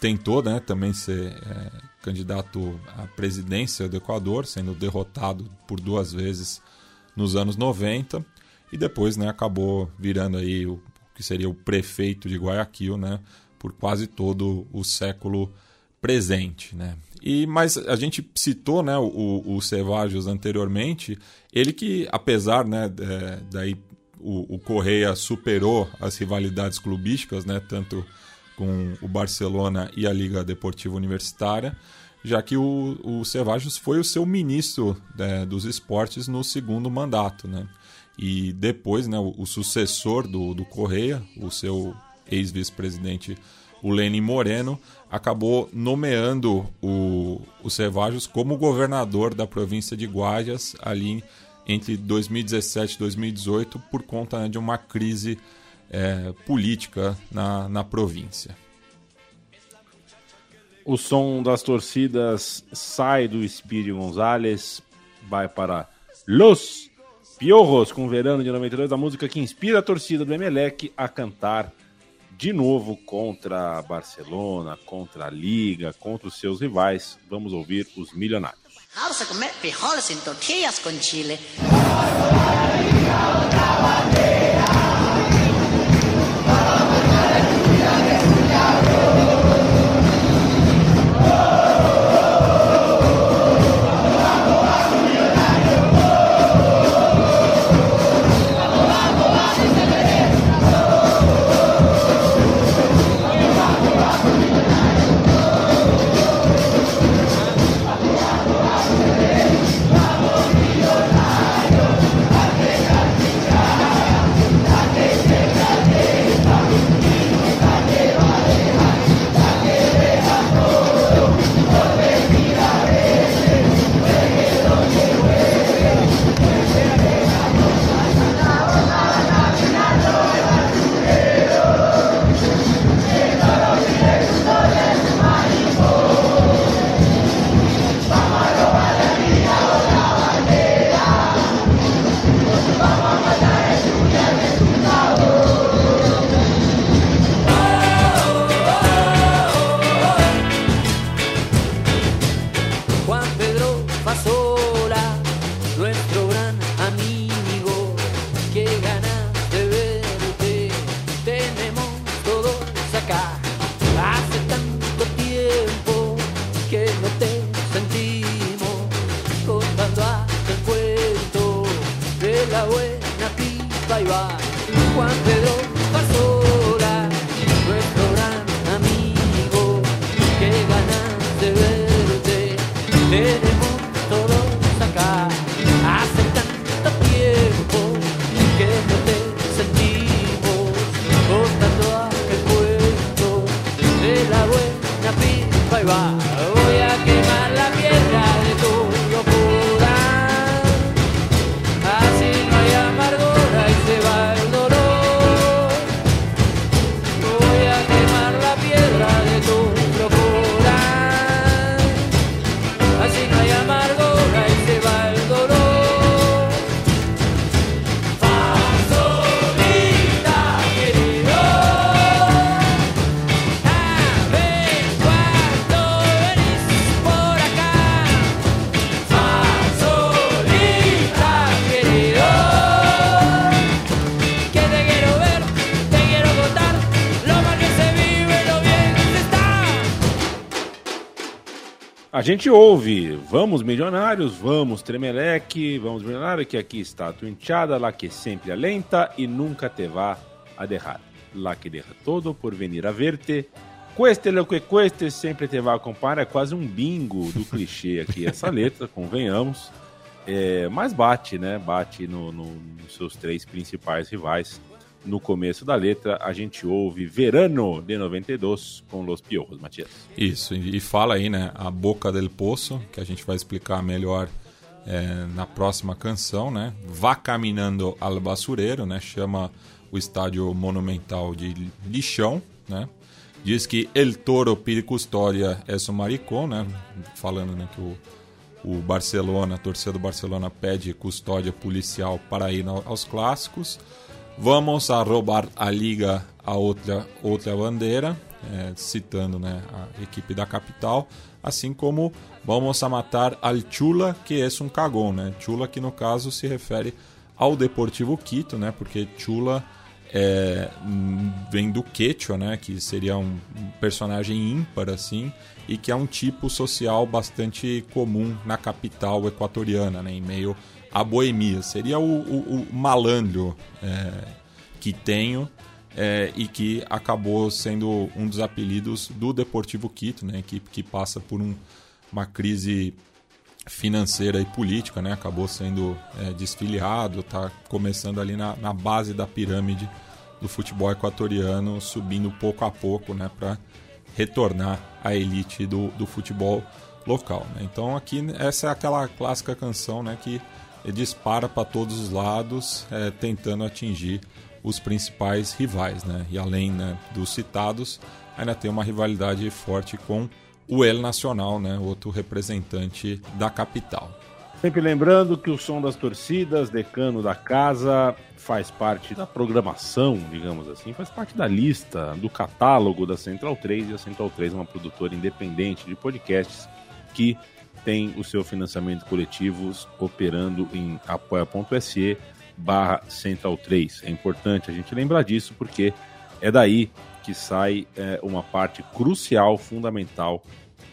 tentou né, também ser é, candidato à presidência do Equador, sendo derrotado por duas vezes nos anos 90 e depois né, acabou virando aí o que seria o prefeito de Guayaquil né, por quase todo o século presente. Né? E, mas a gente citou né, o, o anteriormente, ele que apesar né, é, daí o, o Correia superou as rivalidades clubísticas, né, tanto com o Barcelona e a Liga Deportiva Universitária, já que o, o foi o seu ministro né, dos esportes no segundo mandato. Né? E depois, né, o, o sucessor do, do Correia, o seu ex-vice-presidente, o Lenin Moreno, acabou nomeando o, o Cevajos como governador da província de Guayas ali entre 2017 e 2018 por conta né, de uma crise é, política na, na província. O som das torcidas sai do Speedy Gonzalez, vai para Los Piojos com Verano de 92, a música que inspira a torcida do Emelec a cantar de novo contra Barcelona, contra a Liga, contra os seus rivais. Vamos ouvir os milionários. Vamos comer frijoles en tortillas con chile. Gente ouve, vamos milionários, vamos Tremeleque, vamos milionário, que aqui está a tua lá que sempre alenta e nunca te vá a derrar. Lá que derra todo por venir a verte, cueste lo que cueste, sempre te vá acompanhar, é quase um bingo do clichê aqui essa letra, *laughs* convenhamos. É, mas bate, né? Bate no- no- nos seus três principais rivais. No começo da letra, a gente ouve Verano de 92 com Los Piojos, Matias. Isso, e fala aí, né, a boca del poço, que a gente vai explicar melhor é, na próxima canção, né? Vá caminhando al basureiro, né? Chama o estádio monumental de lixão, né? Diz que El Toro pide custódia es um maricón, né? Falando né, que o, o Barcelona, a torcida do Barcelona pede custódia policial para ir ao- aos clássicos. Vamos a roubar a liga a outra, outra bandeira, eh, citando né, a equipe da capital, assim como vamos a matar al Chula, que é um cagão, né? Chula que no caso se refere ao Deportivo Quito, né? Porque Chula é, vem do Quechua, né? Que seria um personagem ímpar, assim, e que é um tipo social bastante comum na capital equatoriana, né? Em meio à boemia. Seria o, o- o malandro é, que tenho é, e que acabou sendo um dos apelidos do Deportivo Quito, né? Que, que passa por um- uma crise financeira e política, né? Acabou sendo é, desfiliado, tá começando ali na, na base da pirâmide do futebol equatoriano, subindo pouco a pouco, né? Para retornar à elite do, do futebol local. Né? Então aqui essa é aquela clássica canção, né? Que dispara para todos os lados, é, tentando atingir os principais rivais, né? E além né, dos citados, ainda tem uma rivalidade forte com o El Nacional, né? Outro representante da capital. Sempre lembrando que o som das torcidas, decano da casa, faz parte da programação, digamos assim, faz parte da lista, do catálogo da Central 3. E a Central 3 é uma produtora independente de podcasts que tem o seu financiamento coletivo operando em apoia.se barra Central 3. É importante a gente lembrar disso porque é daí que sai é, uma parte crucial, fundamental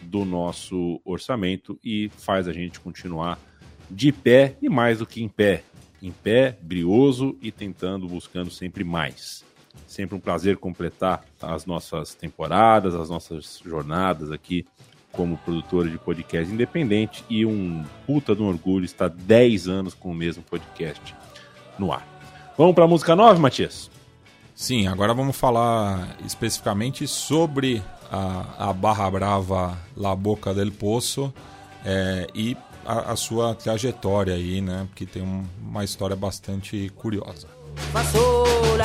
do nosso orçamento e faz a gente continuar de pé e mais do que em pé. Em pé, brioso e tentando, buscando sempre mais. Sempre um prazer completar as nossas temporadas, as nossas jornadas aqui como produtor de podcast independente e um puta de um orgulho estar 10 anos com o mesmo podcast no ar. Vamos para a música 9, Matias? Sim, agora vamos falar especificamente sobre a, a Barra Brava La Boca del Poço é, e a, a, sua trajetória aí, né? Porque tem um, uma história bastante curiosa. Pasola,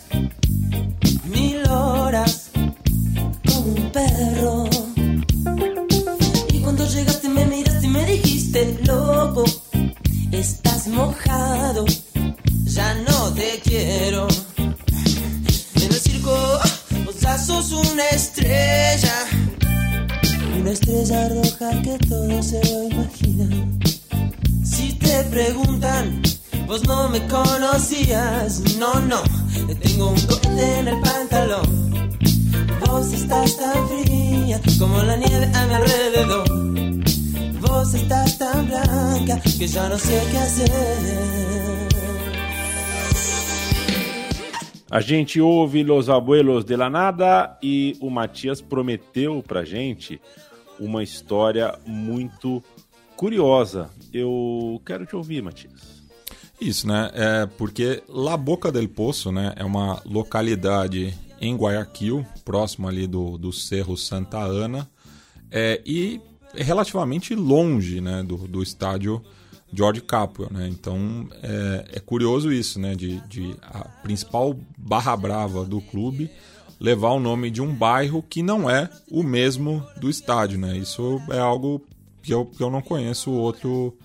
una estrella roja que todo se lo imagina. Si te preguntan, vos no me conocías, no, no, te tengo un cohete en el pantalón. Vos estás tan fría como la nieve a mi alrededor. Vos estás tan blanca que ya no sé qué hacer. A gente ouve Los Abuelos de la Nada e o Matias prometeu pra gente uma história muito curiosa. Eu quero te ouvir, Matias. Isso, né? É porque La Boca del Poço, né, é uma localidade em Guayaquil, próximo ali do, do Cerro Santa Ana, é, e relativamente longe, né, do, do estádio George Capwell, né? Então é, é curioso isso, né? De, de a principal barra brava do clube levar o nome de um bairro que não é o mesmo do estádio, né? Isso é algo que eu, que eu não conheço outro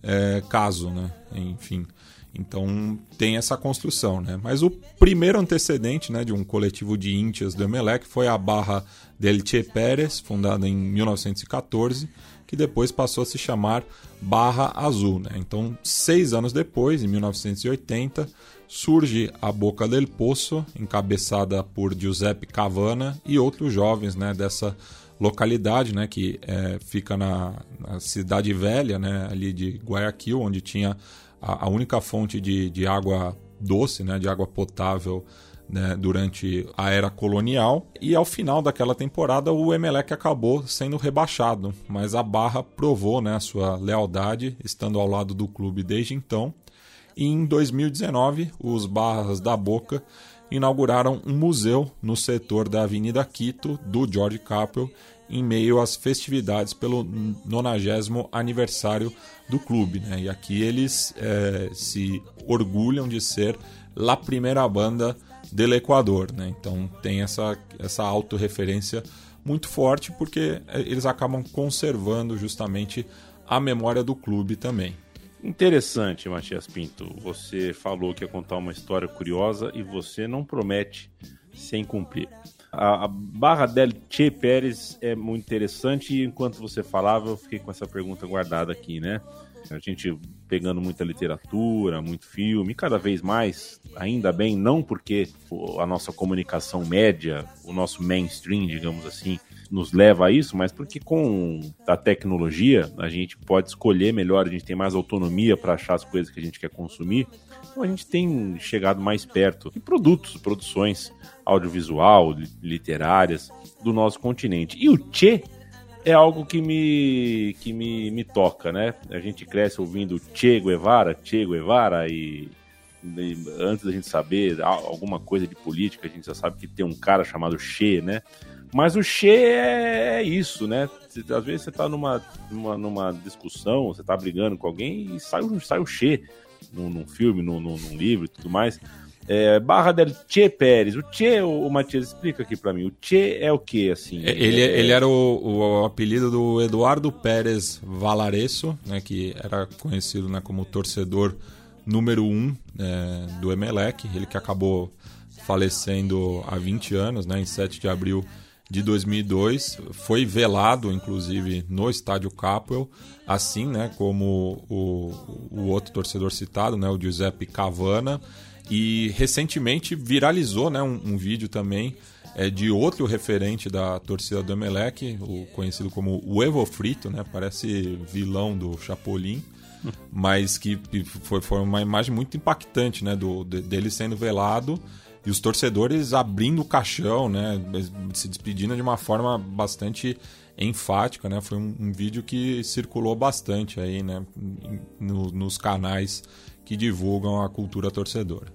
é, caso, né? Enfim. Então tem essa construção, né? Mas o primeiro antecedente né, de um coletivo de íntias do Emelec foi a Barra del Che Pérez, fundada em 1914, que depois passou a se chamar Barra Azul. Né? Então, seis anos depois, em 1980, surge a Boca del Poço, encabeçada por Giuseppe Cavana e outros jovens né, dessa localidade, né, que é, fica na, na, cidade velha, né, ali de Guayaquil, onde tinha a, a única fonte de, de água doce, né, de água potável né, durante a era colonial. E ao final daquela temporada, o Emelec acabou sendo rebaixado, mas a Barra provou né, a sua lealdade, estando ao lado do clube desde então. E em 2019, os Barras da Boca inauguraram um museu no setor da Avenida Quito do George Capel em meio às festividades pelo 90 aniversário do clube. Né? E aqui eles é, se orgulham de ser a primeira banda del Equador. Né? Então tem essa, essa autorreferência muito forte porque é, eles acabam conservando justamente a memória do clube também. Interessante, Matias Pinto. Você falou que ia contar uma história curiosa e você não promete sem cumprir. A, a Barra del Che Pérez é muito interessante e enquanto você falava eu fiquei com essa pergunta guardada aqui, né? A gente pegando muita literatura, muito filme, cada vez mais, ainda bem, não porque a nossa comunicação média, o nosso mainstream, digamos assim, nos leva a isso, mas porque com a tecnologia a gente pode escolher melhor, a gente tem mais autonomia para achar as coisas que a gente quer consumir. Então a gente tem chegado mais perto de produtos, produções audiovisual, literárias do nosso continente. E o Che é algo que me, que me, me toca, né? A gente cresce ouvindo Che Guevara, Che Guevara e, e antes da gente saber alguma coisa de política, a gente já sabe que tem um cara chamado Che, né? Mas o Che é isso, né? Às vezes você tá numa, numa, numa discussão, você tá brigando com alguém e sai, sai o Che num, num filme, num, num, num livro e tudo mais. É, Barra del Che Pérez. O Che, o, o Matias, explica aqui para mim. O Che é o que, assim? Ele, é... ele era o, o, apelido do Eduardo Pérez Valaresso, né, que era conhecido né, como torcedor número um é, do Emelec. Ele que acabou falecendo há 20 anos, né, em 7 de abril de 2002. Foi velado, inclusive, no Estádio Capel, assim né, como o, o outro torcedor citado, né, o Giuseppe Cavana. E recentemente viralizou né, um, um vídeo também é, de outro referente da torcida do Emelec, o conhecido como o Evo Frito, né, parece vilão do Chapolin, *laughs* mas que foi, foi uma imagem muito impactante, né? Do, de- dele sendo velado e os torcedores abrindo o caixão, né? Se despedindo de uma forma bastante enfática, né? Foi um, um vídeo que circulou bastante aí, né? no- nos canais que divulgam a cultura torcedora.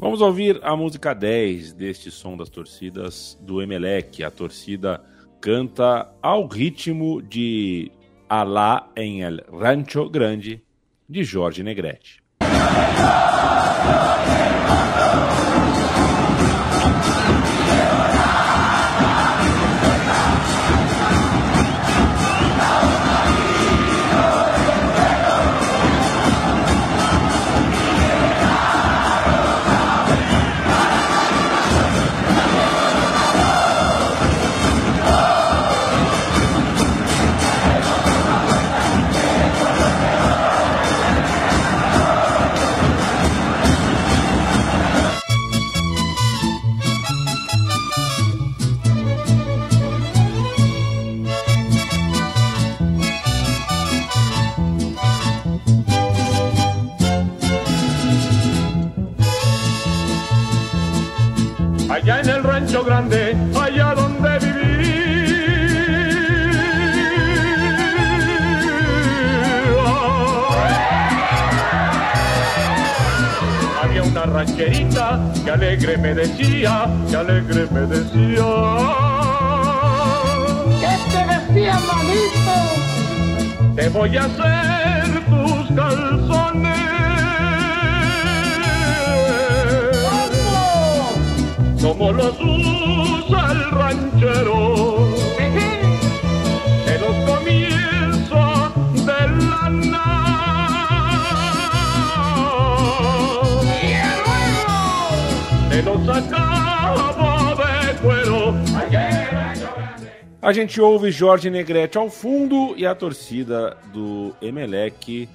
Vamos ouvir a música 10 deste som das torcidas do Emelec. A torcida canta ao ritmo de Alá em El Rancho Grande, de Jorge Negrete. Rancherita que alegre me decía, que alegre me decía. ¿Qué te decía, manito? Te voy a hacer tus calzones. Como los usa el ranchero. A gente ouve Jorge Negrete ao fundo e a torcida do Emelec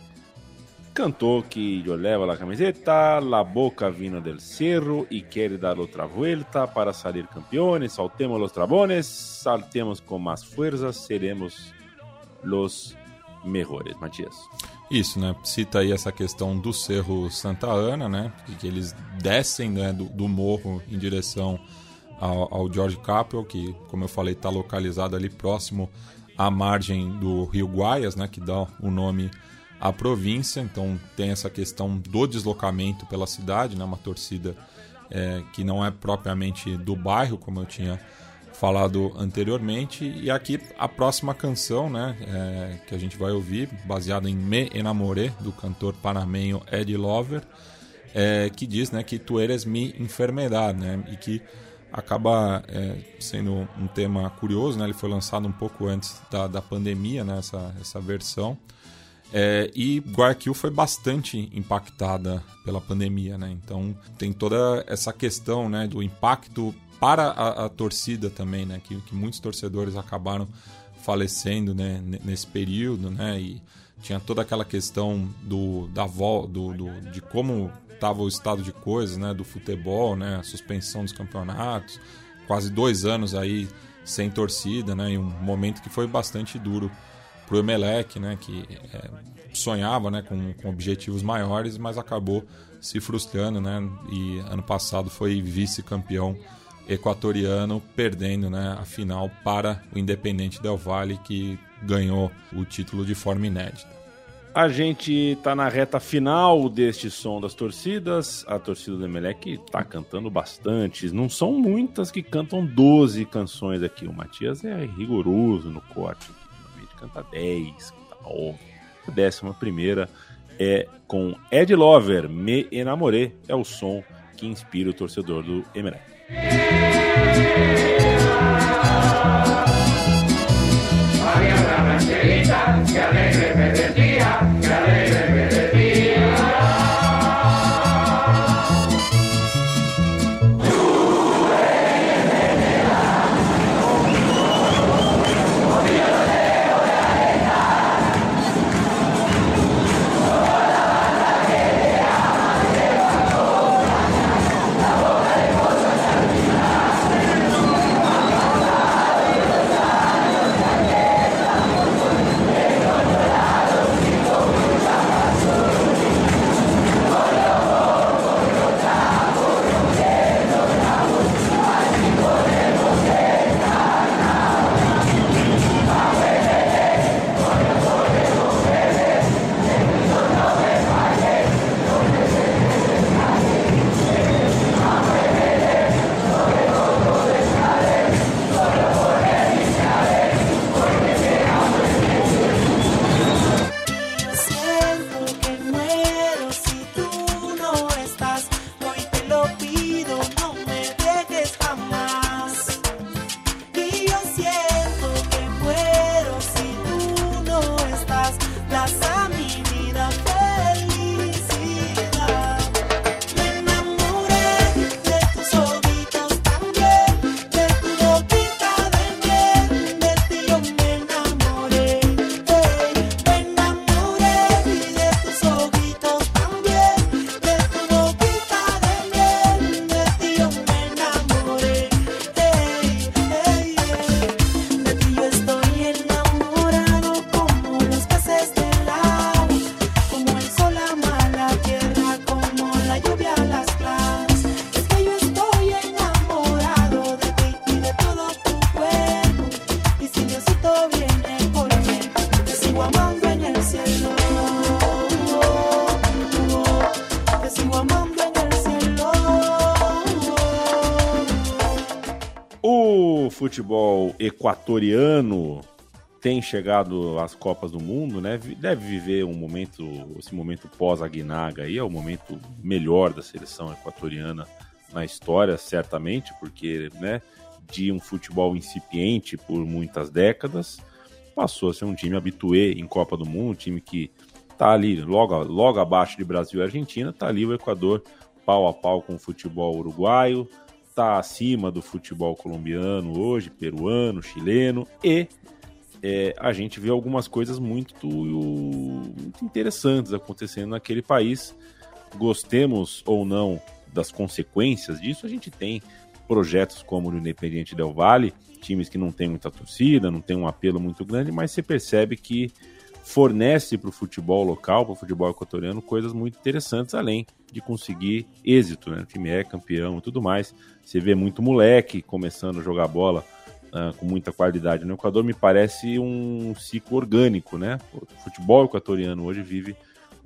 cantou que yo leva la camiseta, la boca vino del cerro y quiere dar otra vuelta para salir campeones, saltemos los trabones, saltemos con más fuerzas, seremos los mejores. Matias. Isso, né? Cita aí essa questão do Cerro Santa Ana, né? Que, eles descem né, do, do morro em direção ao, ao George Capel, que, como eu falei, está localizado ali próximo à margem do Rio Guaias, né? Que dá o nome à província. Então tem essa questão do deslocamento pela cidade, né? Uma torcida é, que não é propriamente do bairro, como eu tinha falado anteriormente. E aqui a próxima canção, né, é, que a gente vai ouvir, baseada em Me Enamoré, do cantor panamenho Eddie Lover, é, que diz né, que tu eres mi enfermedade, né, e que acaba é, sendo um tema curioso, né, ele foi lançado um pouco antes da, da pandemia, né, essa, essa versão. É, e Guayaquil foi bastante impactada pela pandemia, né? Então tem toda essa questão, né, do impacto para a, a torcida também, né? Que, que, muitos torcedores acabaram falecendo, né, nesse período, né? E tinha toda aquela questão do da vol, do, do de como estava o estado de coisas, né? Do futebol, né? A suspensão dos campeonatos, quase dois anos aí sem torcida, né? E um momento que foi bastante duro pro Emelec, né, que é, sonhava, né, com, com, objetivos maiores, mas acabou se frustrando, né, e ano passado foi vice-campeão equatoriano, perdendo, né, a final para o Independente Del Valle, que ganhou o título de forma inédita. A gente tá na reta final deste som das torcidas. A torcida do Emelec tá cantando bastante. Não são muitas que cantam 12 canções aqui. O Matias é rigoroso no corte canta 10, canta 9. A décima primeira é com Ed Lover, Me Enamoré, é o som que inspira o torcedor do Emelec. Había una rancherita que alegre futebol equatoriano tem chegado às Copas do Mundo, né? Deve viver um momento, esse momento pós-Aguinaga aí, é o momento melhor da seleção equatoriana na história, certamente, porque, né, de um futebol incipiente por muitas décadas, passou a ser um time habitué em Copa do Mundo, um time que tá ali logo, logo abaixo de Brasil e Argentina, tá ali o Equador pau a pau com o futebol uruguaio, tá acima do futebol colombiano hoje, peruano, chileno e é, a gente vê algumas coisas muito, muito interessantes acontecendo naquele país. Gostemos ou não das consequências disso, a gente tem projetos como o Independiente Del Valle, times que não tem muita torcida, não tem um apelo muito grande, mas você percebe que fornece para o futebol local, para o futebol equatoriano, coisas muito interessantes, além de conseguir êxito. Né? O time é campeão e tudo mais. Você vê muito moleque começando a jogar bola ah, com muita qualidade no Equador. Me parece um ciclo orgânico. Né? O futebol equatoriano hoje vive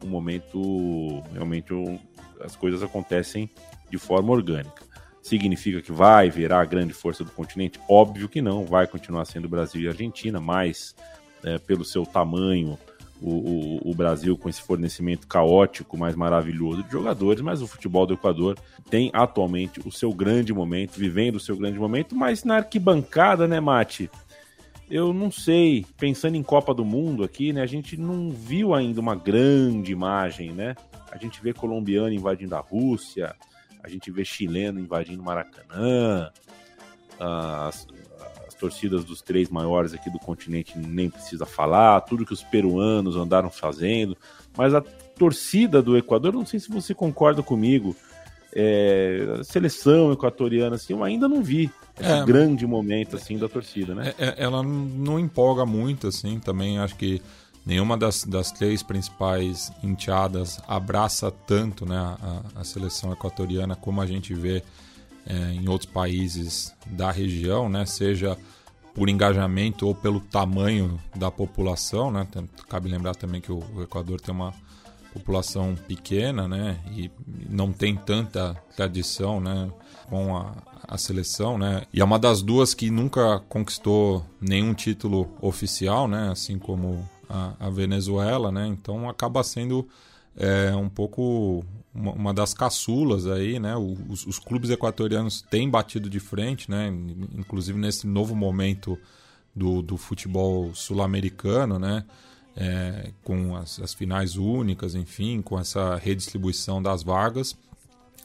um momento realmente um- as coisas acontecem de forma orgânica. Significa que vai virar a grande força do continente? Óbvio que não, vai continuar sendo Brasil e Argentina, mas é, pelo seu tamanho, o, o- o Brasil com esse fornecimento caótico, mais maravilhoso de jogadores, mas o futebol do Equador tem atualmente o seu grande momento, vivendo o seu grande momento, mas na arquibancada, né, Mate? Eu não sei, pensando em Copa do Mundo aqui, né, a gente não viu ainda uma grande imagem, né? A gente vê colombiano invadindo a Rússia, a gente vê chileno invadindo Maracanã, as torcidas dos três maiores aqui do continente nem precisa falar, tudo que os peruanos andaram fazendo, mas a torcida do Equador, não sei se você concorda comigo, é, seleção equatoriana, assim, eu ainda não vi esse É. grande momento assim da torcida, né? É- é- ela não empolga muito, assim, também acho que nenhuma das, das três principais enteadas abraça tanto né, a, a seleção equatoriana como a gente vê é, em outros países da região, né, seja por engajamento ou pelo tamanho da população. Né, cabe lembrar também que o Equador tem uma população pequena né, e não tem tanta tradição né, com a, a seleção. Né, e é uma das duas que nunca conquistou nenhum título oficial, né, assim como a, a Venezuela. Né, então acaba sendo é, um pouco uma, uma das caçulas aí, né? Os, os clubes equatorianos têm batido de frente, né? Inclusive nesse novo momento do, do futebol sul-americano, né? É, com as, as finais únicas, enfim, com essa redistribuição das vagas.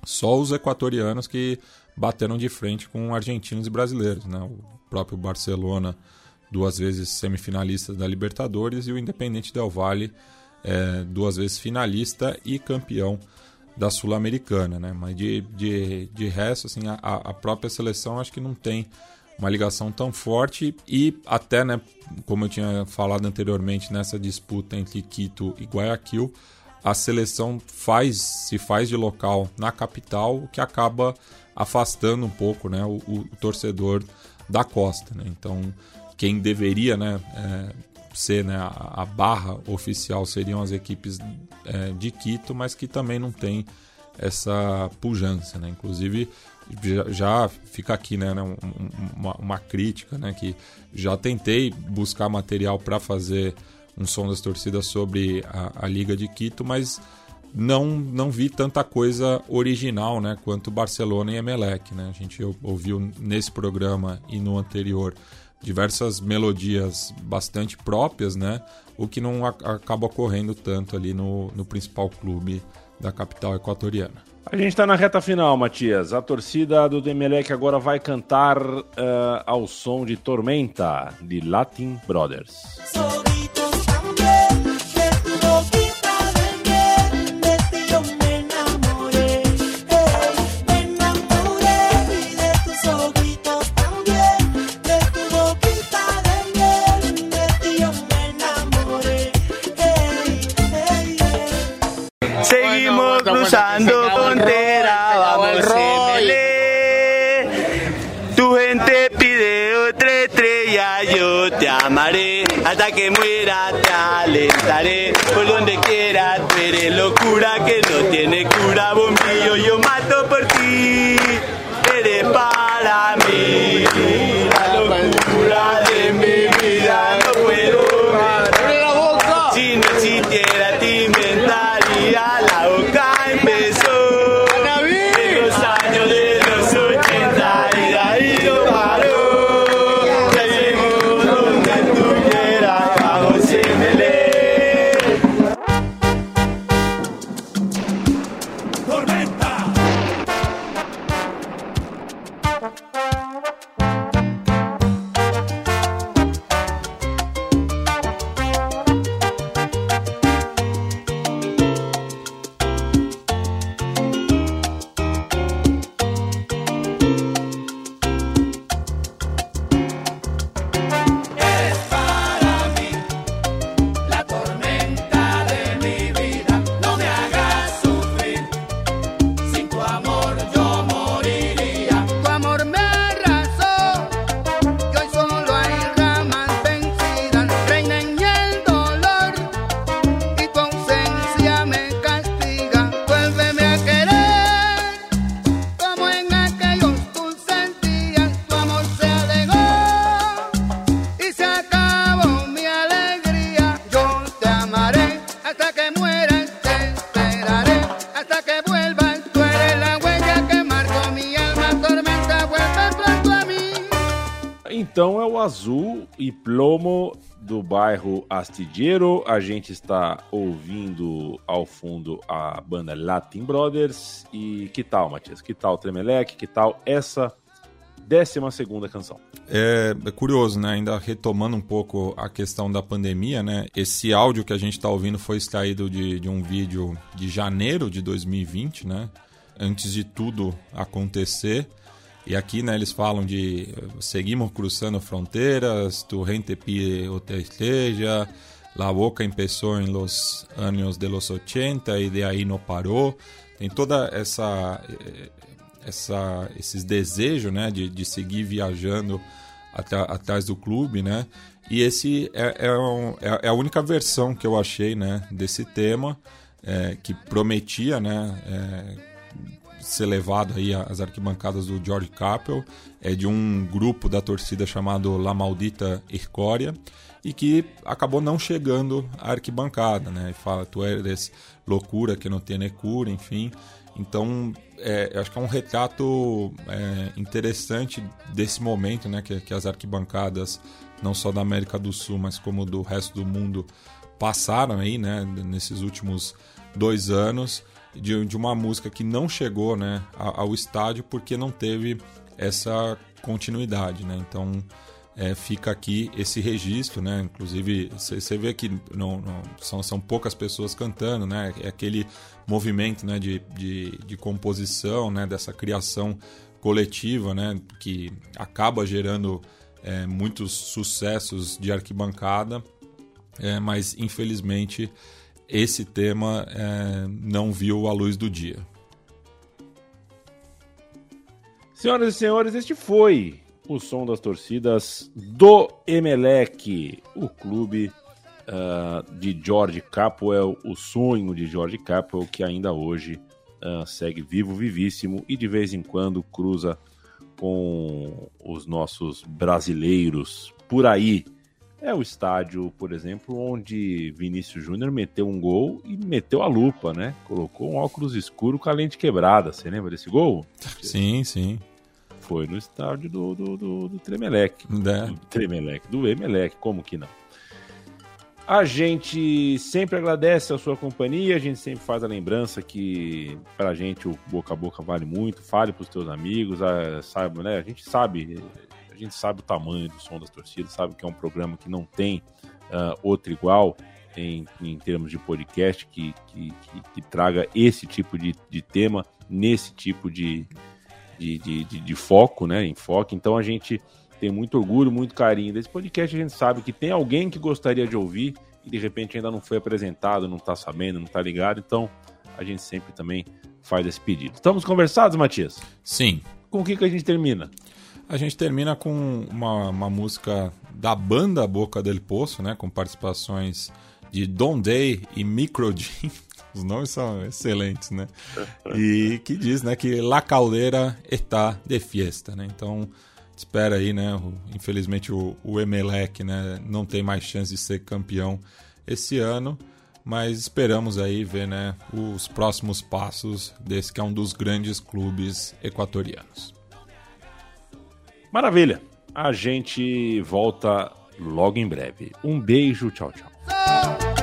Só os equatorianos que bateram de frente com argentinos e brasileiros, né? O próprio Barcelona, duas vezes semifinalista da Libertadores, e o Independente Del Valle, é, duas vezes finalista e campeão da Sul-Americana, né? Mas de, de, de resto, assim, a, a própria seleção acho que não tem uma ligação tão forte e até, né, como eu tinha falado anteriormente nessa disputa entre Quito e Guayaquil, a seleção faz se faz de local na capital, o que acaba afastando um pouco, né, o, o torcedor da costa, né? Então, quem deveria, né, é, ser né, a, barra oficial seriam as equipes é, de Quito, mas que também não tem essa pujança, né? Inclusive já, já fica aqui, né, né, um- um- uma, uma crítica, né, que já tentei buscar material para fazer um som das torcidas sobre a, a Liga de Quito, mas não, não vi tanta coisa original, né, quanto Barcelona e Emelec, né? A gente ou- ouviu nesse programa e no anterior diversas melodias bastante próprias, né? O que não acaba ocorrendo tanto ali no, no principal clube da capital equatoriana. A gente tá na reta final, Matias. A torcida do Demelec agora vai cantar ah, ao som de Tormenta, de Latin Brothers. Donde quiera tú locura que Então é o azul e plomo do bairro Astillero. A gente está ouvindo ao fundo a banda Latin Brothers. E que tal, Matias? Que tal Tremelec? Que tal essa 12 segunda canção? É, é curioso, né? Ainda retomando um pouco a questão da pandemia, né? Esse áudio que a gente está ouvindo foi extraído de, de um vídeo de janeiro de 2020, né? Antes de tudo acontecer. E aqui, né, eles falam de eh, seguimos cruzando fronteiras, tu gente pide outra esteja, la boca empezó en los años de los 80 e de aí não parou. Tem toda essa eh, essa, esses desejos né, de, de seguir viajando atrás do clube, né? E esse é, é, um- é- é a única versão que eu achei né, desse tema, é, que prometia né, é, ser levado aí às arquibancadas do George Capel, é de um grupo da torcida chamado La Maldita Ircória, e que acabou não chegando à arquibancada, né? E fala, tu eres loucura que não tem cura, enfim. Então, é, acho que é um retrato é, interessante desse momento, né? Que, que as arquibancadas, não só da América do Sul, mas como do resto do mundo, passaram aí, né? Nesses últimos dois anos, de, de uma música que não chegou, né? Ao estádio porque não teve essa continuidade, né? Então, é, fica aqui esse registro, né? Inclusive, você vê que não, não- são, são poucas pessoas cantando, né? É aquele movimento né, de, de, de composição, né? Dessa criação coletiva, né? Que acaba gerando é, muitos sucessos de arquibancada, é, mas infelizmente esse tema é, não viu a luz do dia. Senhoras e senhores, este foi o som das torcidas do Emelec, o clube ah, de George Capwell, o sonho de George Capwell, que ainda hoje ah, segue vivo, vivíssimo e de vez em quando cruza com os nossos brasileiros por aí. É o estádio, por exemplo, onde Vinícius Júnior meteu um gol e meteu a lupa, né? Colocou um óculos escuro com a lente quebrada. Você lembra desse gol? Sim, sim. Foi no estádio do, do, do, do Tremelec. É. Do Tremelec, do Emelec, como que não? A gente sempre agradece a sua companhia, a gente sempre faz a lembrança que pra gente o boca a boca vale muito. Fale pros teus amigos, a, sabe, né? A gente sabe, a gente sabe o tamanho do som das torcidas, sabe que é um programa que não tem ah, outro igual em, em termos de podcast que, que, que- que traga esse tipo de, de tema nesse tipo de, de, de, de- de foco, né? Enfoque. Então a gente tem muito orgulho, muito carinho desse podcast. A gente sabe que tem alguém que gostaria de ouvir e de repente ainda não foi apresentado, não tá sabendo, não tá ligado. Então a gente sempre também faz esse pedido. Estamos conversados, Matias? Sim. Com o que, que a gente termina? A gente termina com uma, uma música da banda Boca del Poço, né? Com participações de Don Day e Micro Jim. *laughs* Os nomes são excelentes, né? *laughs* E que diz, né, que La Caldeira está de fiesta, né? Então, espera aí, né? Infelizmente o, o Emelec, né, não tem mais chance de ser campeão esse ano, mas esperamos aí ver, né, os próximos passos desse que é um dos grandes clubes equatorianos. Maravilha. A gente volta logo em breve. Um beijo, tchau, tchau.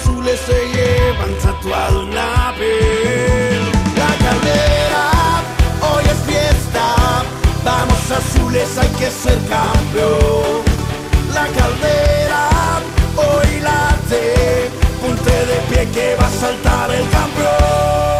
azules se llevan tatuado en la piel. La carrera, hoy es fiesta, vamos azules, hay que ser campeón. La caldera, hoy late, ponte de pie que va a saltar el campeón.